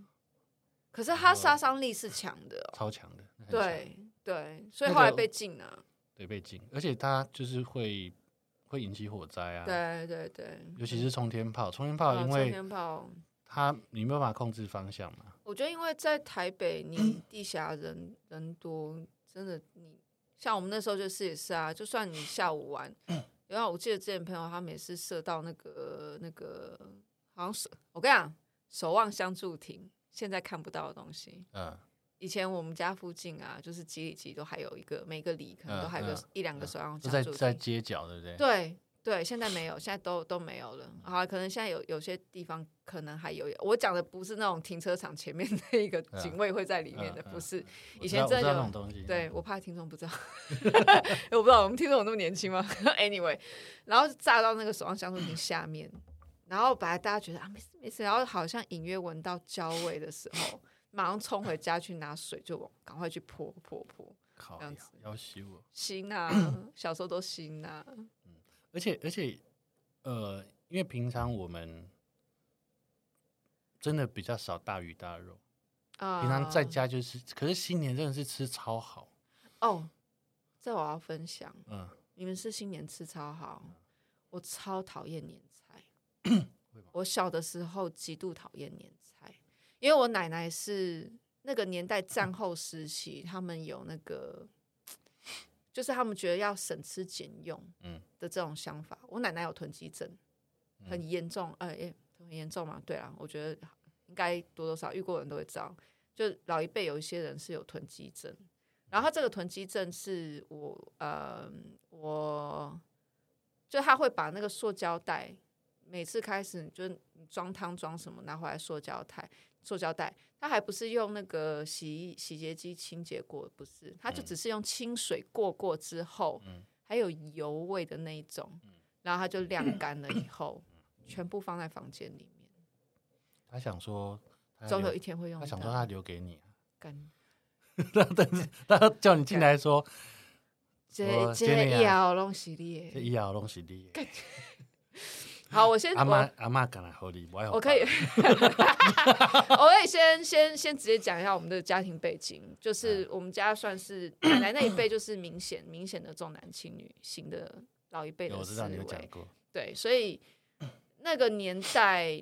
可是它杀伤力是强的、喔，超强的，对对，所以后来被禁了、那个，对，被禁，而且它就是会会引起火灾啊，对对对，尤其是冲天炮，冲天炮因为冲天炮它你没有办法控制方向嘛，我觉得因为在台北你 地下人人多，真的你像我们那时候就是也是啊，就算你下午玩，然后我记得之前朋友他们也是射到那个那个。好像是我跟你讲，守望相助亭现在看不到的东西。嗯，以前我们家附近啊，就是几里几都还有一个，每个里可能都还有个一两个守望相助。在在街角，对不对？对对，现在没有，现在都都没有了。好，可能现在有有些地方可能还有。我讲的不是那种停车场前面那一个警卫会在里面的，不是。以前真的有。东西。对，我怕听众不知道，我不知道我们听众有那么年轻吗？Anyway，然后炸到那个守望相助亭下面。然后本来大家觉得啊没事没事，然后好像隐约闻到焦味的时候，马上冲回家去拿水，就赶快去泼泼泼，这样子。要洗我。新啊，小时候都新啊。嗯，而且而且呃，因为平常我们真的比较少大鱼大肉。啊，平常在家就是，可是新年真的是吃超好。哦。这我要分享，嗯，你们是新年吃超好，我超讨厌年菜。我小的时候极度讨厌年菜，因为我奶奶是那个年代战后时期，他们有那个，就是他们觉得要省吃俭用，嗯的这种想法。我奶奶有囤积症，很严重，哎、欸，很严重嘛？对啊，我觉得应该多多少遇过的人都会知道，就老一辈有一些人是有囤积症，然后这个囤积症是我，呃，我就他会把那个塑胶袋。每次开始就是你装汤装什么拿回来塑胶袋，塑胶袋，它还不是用那个洗洗洁机清洁过，不是，它就只是用清水过过之后，嗯、还有油味的那一种，嗯、然后它就晾干了以后，嗯、全部放在房间里面。他想说，总有一天会用。他想说他留给你，干。他等，他叫你进来说，这这一摇拢是你，这一摇拢是你。好，我先阿妈阿妈赶来合理，我可以，我可以先先先直接讲一下我们的家庭背景，就是我们家算是 奶奶那一辈，就是明显明显的重男轻女型的老一辈的思维。对，所以那个年代，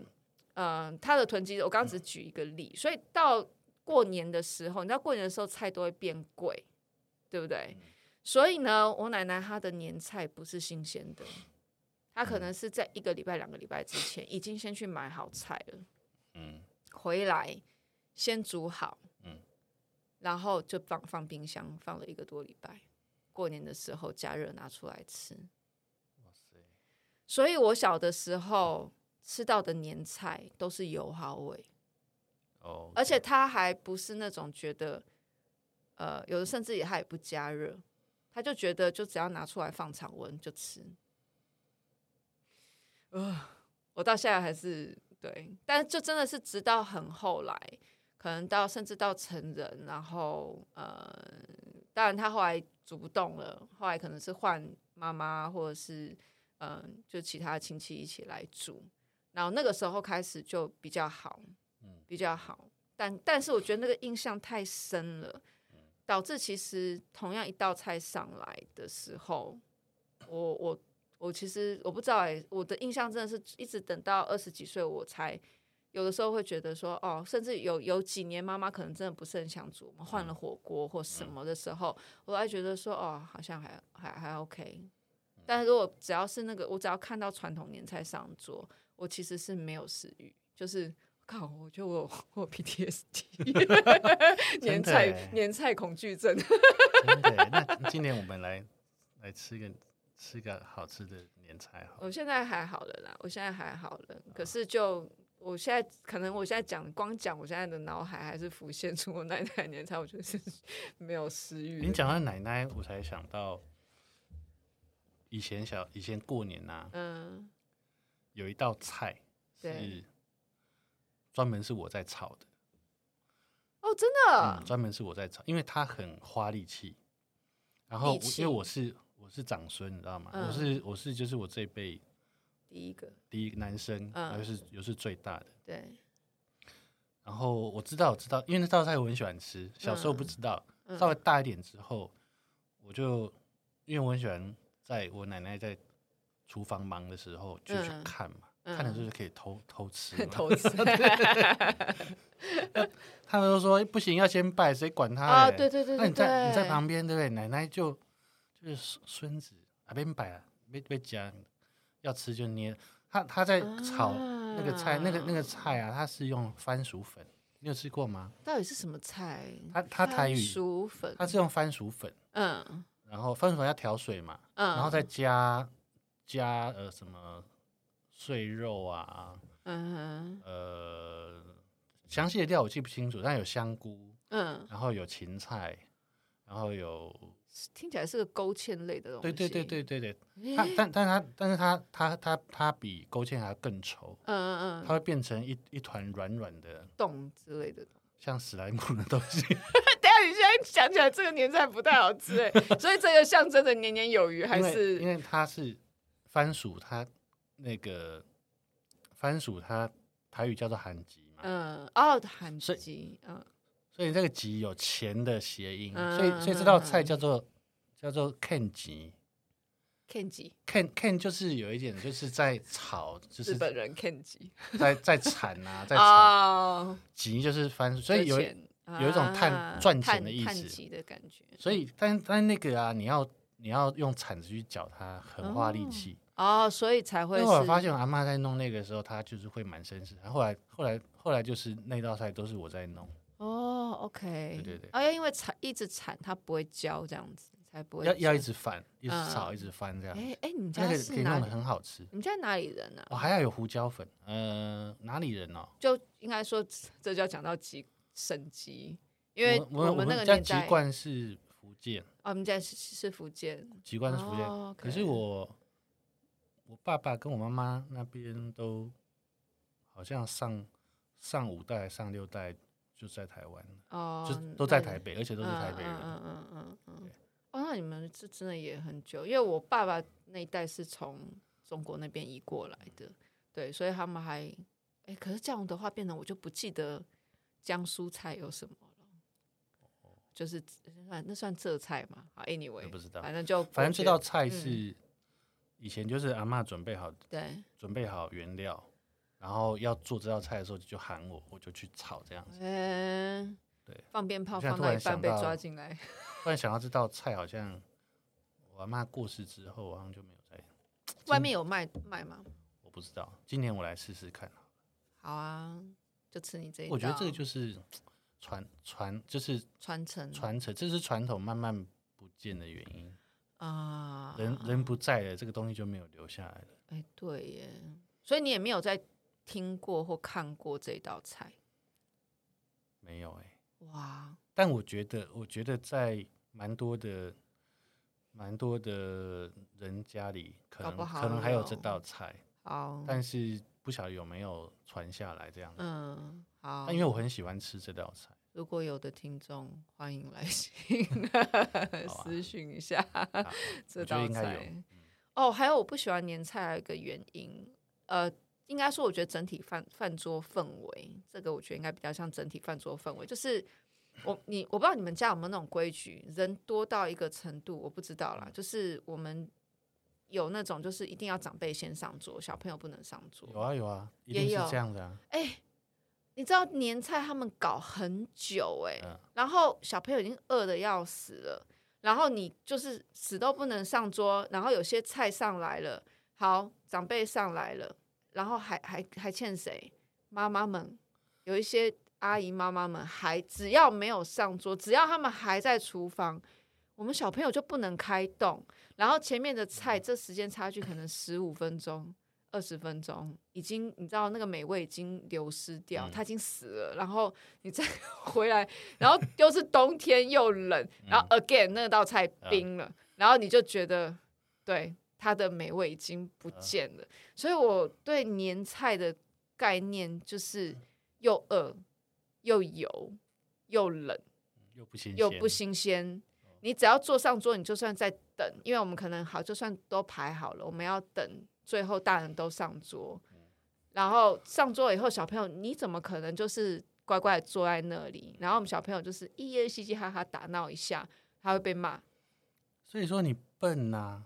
嗯、呃，他的囤积，我刚刚只举一个例，所以到过年的时候，你知道过年的时候菜都会变贵，对不对？所以呢，我奶奶她的年菜不是新鲜的。他可能是在一个礼拜、两个礼拜之前已经先去买好菜了，嗯，回来先煮好，嗯，然后就放放冰箱，放了一个多礼拜，过年的时候加热拿出来吃。哇塞！所以我小的时候吃到的年菜都是油耗味，哦，而且他还不是那种觉得，呃，有的甚至也他也不加热，他就觉得就只要拿出来放常温就吃。呃，我到现在还是对，但就真的是直到很后来，可能到甚至到成人，然后呃，当然他后来煮不动了，后来可能是换妈妈或者是嗯、呃，就其他亲戚一起来煮，然后那个时候开始就比较好，嗯比较好，但但是我觉得那个印象太深了，导致其实同样一道菜上来的时候，我我。我其实我不知道哎、欸，我的印象真的是一直等到二十几岁我才有的时候会觉得说哦，甚至有有几年妈妈可能真的不是很想煮，我们换了火锅或什么的时候，嗯、我还觉得说哦，好像还还还 OK。但是如果只要是那个，我只要看到传统年菜上桌，我其实是没有食欲，就是靠，我觉得我有我有 PTSD，年菜年菜恐惧症。真的，那今年我们来来吃一个吃个好吃的年菜好。我现在还好了啦，我现在还好了，可是就我现在可能我现在讲光讲，我现在的脑海还是浮现出我奶奶年菜，我觉得是 没有食欲。你讲到奶奶，我才想到。以前小以前过年呐、啊，嗯，有一道菜是专门是我在炒的。哦，真的，专、嗯、门是我在炒，因为它很花力气。然后因为我是我是长孙，你知道吗？嗯、我是我是就是我这一辈第一个第一个男生，又、嗯、是又是最大的。对。然后我知道我知道，因为那道菜我很喜欢吃，小时候不知道，嗯、稍微大一点之后，我就因为我很喜欢。在我奶奶在厨房忙的时候，就去看嘛，嗯、看的时候就可以偷偷吃嘛。偷吃。他们都说不行，要先拜，谁管他？啊，对对对，对。那你在你在旁边，对不对？奶奶就就是孙子啊，别摆啊，别别讲，要吃就捏。他他在炒那个菜，啊、那个那个菜啊，他是用番薯粉，你有吃过吗？到底是什么菜？他他台语，番薯粉，他是用番薯粉。嗯。然后番薯粉要调水嘛，嗯、然后再加加呃什么碎肉啊，嗯哼，呃详细的料我记不清楚，但有香菇，嗯，然后有芹菜，然后有听起来是个勾芡类的东西，对对对对对对，它但但它但是它它它它比勾芡还要更稠，嗯嗯嗯，它会变成一一团软软的冻之类的，像史莱姆的东西。等下你现在想起来，这个年菜不太好吃哎，所以这个象征着年年有余，还是因为它是番薯，它那个番薯，它台语叫做韩吉嘛，嗯，哦，韩吉，嗯，所以这个“吉”有钱的谐音，所以所以这道菜叫做叫做 “ken 吉 ”，ken 薯，ken ken 就是有一点就是在炒，就是日本人 ken 薯，在在铲啊，在炒，吉就是番薯，所以有。有一种赚赚钱的意思的感觉，所以但但那个啊，你要你要用铲子去搅它，很花力气哦，所以才会。因为我发现我阿妈在弄那个时候，她就是会蛮绅士。后来后来后来就是那道菜都是我在弄。哦，OK，对对对。啊，要因为铲一直铲，它不会焦，这样子才不会。要要一直翻，一直炒，一直翻这样。哎哎，你们家是可以弄得很好吃。你们家哪里人呢？我还要有胡椒粉。呃，哪里人哦？就应该说，这就要讲到籍省级。因为我们那个年代，籍贯是福建。哦，我们家是是福建，籍贯是福建。可是我，我爸爸跟我妈妈那边都好像上上五代、上六代就在台湾哦，就都在台北，而且都是台北人。嗯嗯嗯嗯。哦，那你们是真的也很久，因为我爸爸那一代是从中国那边移过来的，对，所以他们还哎，可是这样的话，变成我就不记得江苏菜有什么了。就是算那算浙菜嘛？好，anyway，不知道，反正就反正这道菜是以前就是阿嬷准备好，对，准备好原料，然后要做这道菜的时候就喊我，我就去炒这样子。嗯，对，放鞭炮放到一半被抓进来。突然想到这道菜，好像我阿嬷过世之后，好像就没有在。外面有卖卖吗？我不知道，今年我来试试看。好啊，就吃你这一道。我觉得这个就是。传传就是传承传承，这是传统慢慢不见的原因啊！人人不在了，这个东西就没有留下来了。哎，对耶，所以你也没有在听过或看过这道菜？没有哎。哇！但我觉得，我觉得在蛮多的、蛮多的人家里，可能可能还有这道菜。好，但是不晓得有没有传下来这样子。嗯，好。因为我很喜欢吃这道菜。如果有的听众，欢迎来信 私讯一下 这道菜。哦，还有我不喜欢年菜的一个原因，呃，应该说我觉得整体饭饭桌氛围，这个我觉得应该比较像整体饭桌氛围。就是我你我不知道你们家有没有那种规矩，人多到一个程度，我不知道啦。就是我们有那种就是一定要长辈先上桌，小朋友不能上桌？有啊有啊，一定是这样的啊。哎、欸，你知道年菜他们搞很久哎、欸，嗯、然后小朋友已经饿的要死了，然后你就是死都不能上桌，然后有些菜上来了，好，长辈上来了，然后还还还欠谁？妈妈们有一些。阿姨妈妈们还只要没有上桌，只要他们还在厨房，我们小朋友就不能开动。然后前面的菜，这时间差距可能十五分钟、二十分钟，已经你知道那个美味已经流失掉，它已经死了。然后你再 回来，然后又是冬天又冷，然后 again 那道菜冰了，然后你就觉得对它的美味已经不见了。所以我对年菜的概念就是又饿。又油又冷，又不新鲜，又不新鲜。你只要坐上桌，你就算在等，因为我们可能好，就算都排好了，我们要等最后大人都上桌，然后上桌以后，小朋友你怎么可能就是乖乖坐在那里？然后我们小朋友就是一夜嘻嘻哈哈打闹一下，他会被骂。所以说你笨呐、啊，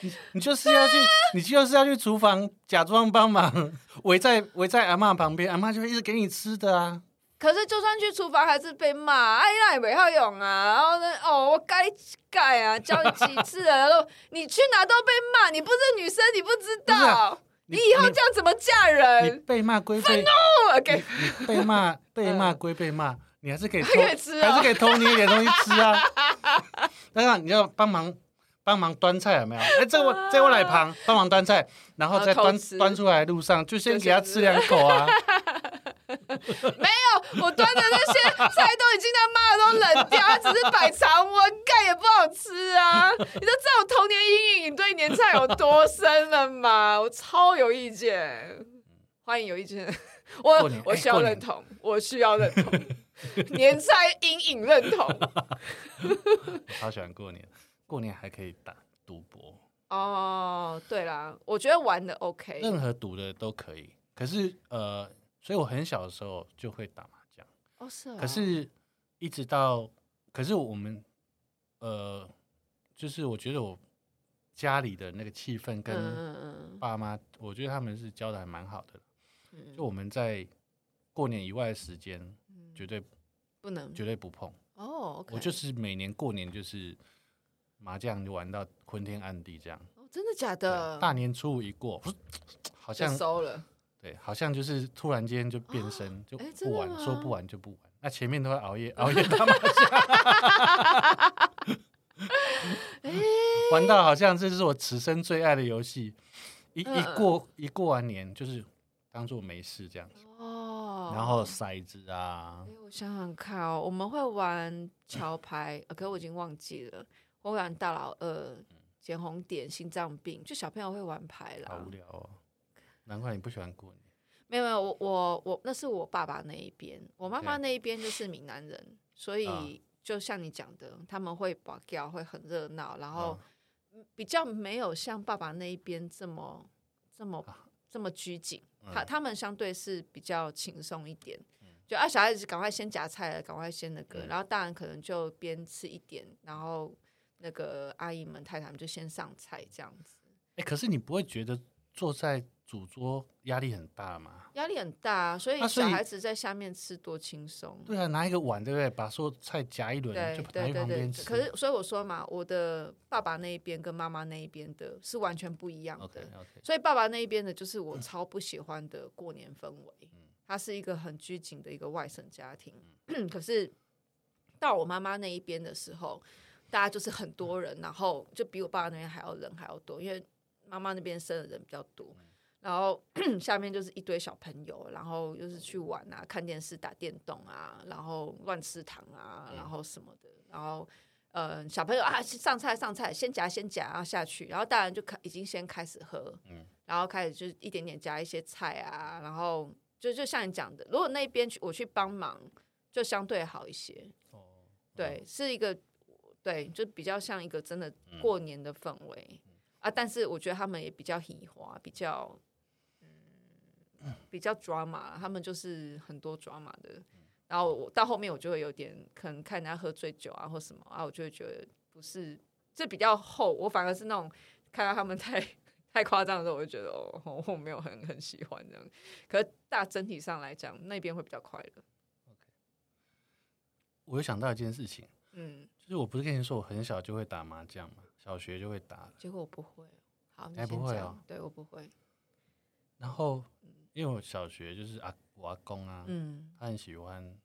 你你就是要去，你就是要去厨房假装帮忙，围在围在阿妈旁边，阿妈就会一直给你吃的啊。可是，就算去厨房，还是被骂。哎，呀也没好用啊。然后呢，哦，我改改啊，教你几次了，然后你去哪都被骂。你不是女生，你不知道。啊、你，你以后这样怎么嫁人？你被骂归被骂，OK。被骂被骂归被骂，你还是可以偷，还是可以偷你一点东西吃啊。当然，你要帮忙帮忙端菜，有没有？哎，这我这我来旁帮忙端菜，然后再端端出来的路上，就先给他吃两口啊。没有，我端的那些菜都已经他妈的都冷掉，它只是摆常温，盖也不好吃啊！你都知道我童年阴影，你对年菜有多深了吗？我超有意见，欢迎有意见，我我需要认同，我需要认同，年菜阴影认同。我超喜欢过年，过年还可以打赌博。哦，对啦，我觉得玩的 OK，任何赌的都可以。可是呃。所以我很小的时候就会打麻将，哦是啊，可是一直到，可是我们，呃，就是我觉得我家里的那个气氛跟爸妈，我觉得他们是教的还蛮好的，就我们在过年以外的时间，绝对不能，绝对不碰。哦，我就是每年过年就是麻将就玩到昏天暗地这样。哦，真的假的？大年初五一过，好像收了。对，好像就是突然间就变身，哦、就不玩，说不玩就不玩。那前面都会熬夜，熬夜打麻将，玩到好像这是我此生最爱的游戏。一一过一过完年，就是当做没事这样子。哦，然后骰子啊，我想想看哦，我们会玩桥牌，可是我已经忘记了。我玩大老二、捡红点、心脏病，就小朋友会玩牌啦。好无聊哦。难怪你不喜欢过年。没有没有，我我我那是我爸爸那一边，我妈妈那一边就是闽南人所以就像你讲的，他们会跋轿，会很热闹，然后比较没有像爸爸那一边这么这么这么拘谨，他他们相对是比较轻松一点，就啊小孩子赶快先夹菜了，赶快先那个，然后大人可能就边吃一点，然后那个阿姨们太太们就先上菜这样子。哎，可是你不会觉得坐在主桌压力很大吗？压力很大，所以小孩子在下面吃多轻松。对啊，拿一个碗，对不对？把所有菜夹一轮，对就在旁边吃。可是，所以我说嘛，我的爸爸那一边跟妈妈那一边的是完全不一样的。Okay, okay. 所以爸爸那一边的，就是我超不喜欢的过年氛围。嗯，他是一个很拘谨的一个外省家庭。嗯，可是到我妈妈那一边的时候，大家就是很多人，然后就比我爸爸那边还要人还要多，因为妈妈那边生的人比较多。然后 下面就是一堆小朋友，然后又是去玩啊、看电视、打电动啊，然后乱吃糖啊，然后什么的。然后呃，小朋友啊，上菜上菜，先夹先夹，然后下去。然后大人就开已经先开始喝，然后开始就一点点夹一些菜啊，然后就就像你讲的，如果那边去我去帮忙，就相对好一些。对，是一个对，就比较像一个真的过年的氛围啊。但是我觉得他们也比较喜欢，比较。比较 drama，他们就是很多 drama 的，然后我到后面我就会有点可能看人家喝醉酒啊或什么啊，我就会觉得不是，这比较厚，我反而是那种看到他们太太夸张的时候，我就觉得哦，我没有很很喜欢这样。可是大整体上来讲，那边会比较快乐。OK，我又想到一件事情，嗯，就我不是跟你说我很小就会打麻将嘛小学就会打了。结果我不会好你不会哦。对我不会。然后因为我小学就是阿我阿公啊嗯他很喜欢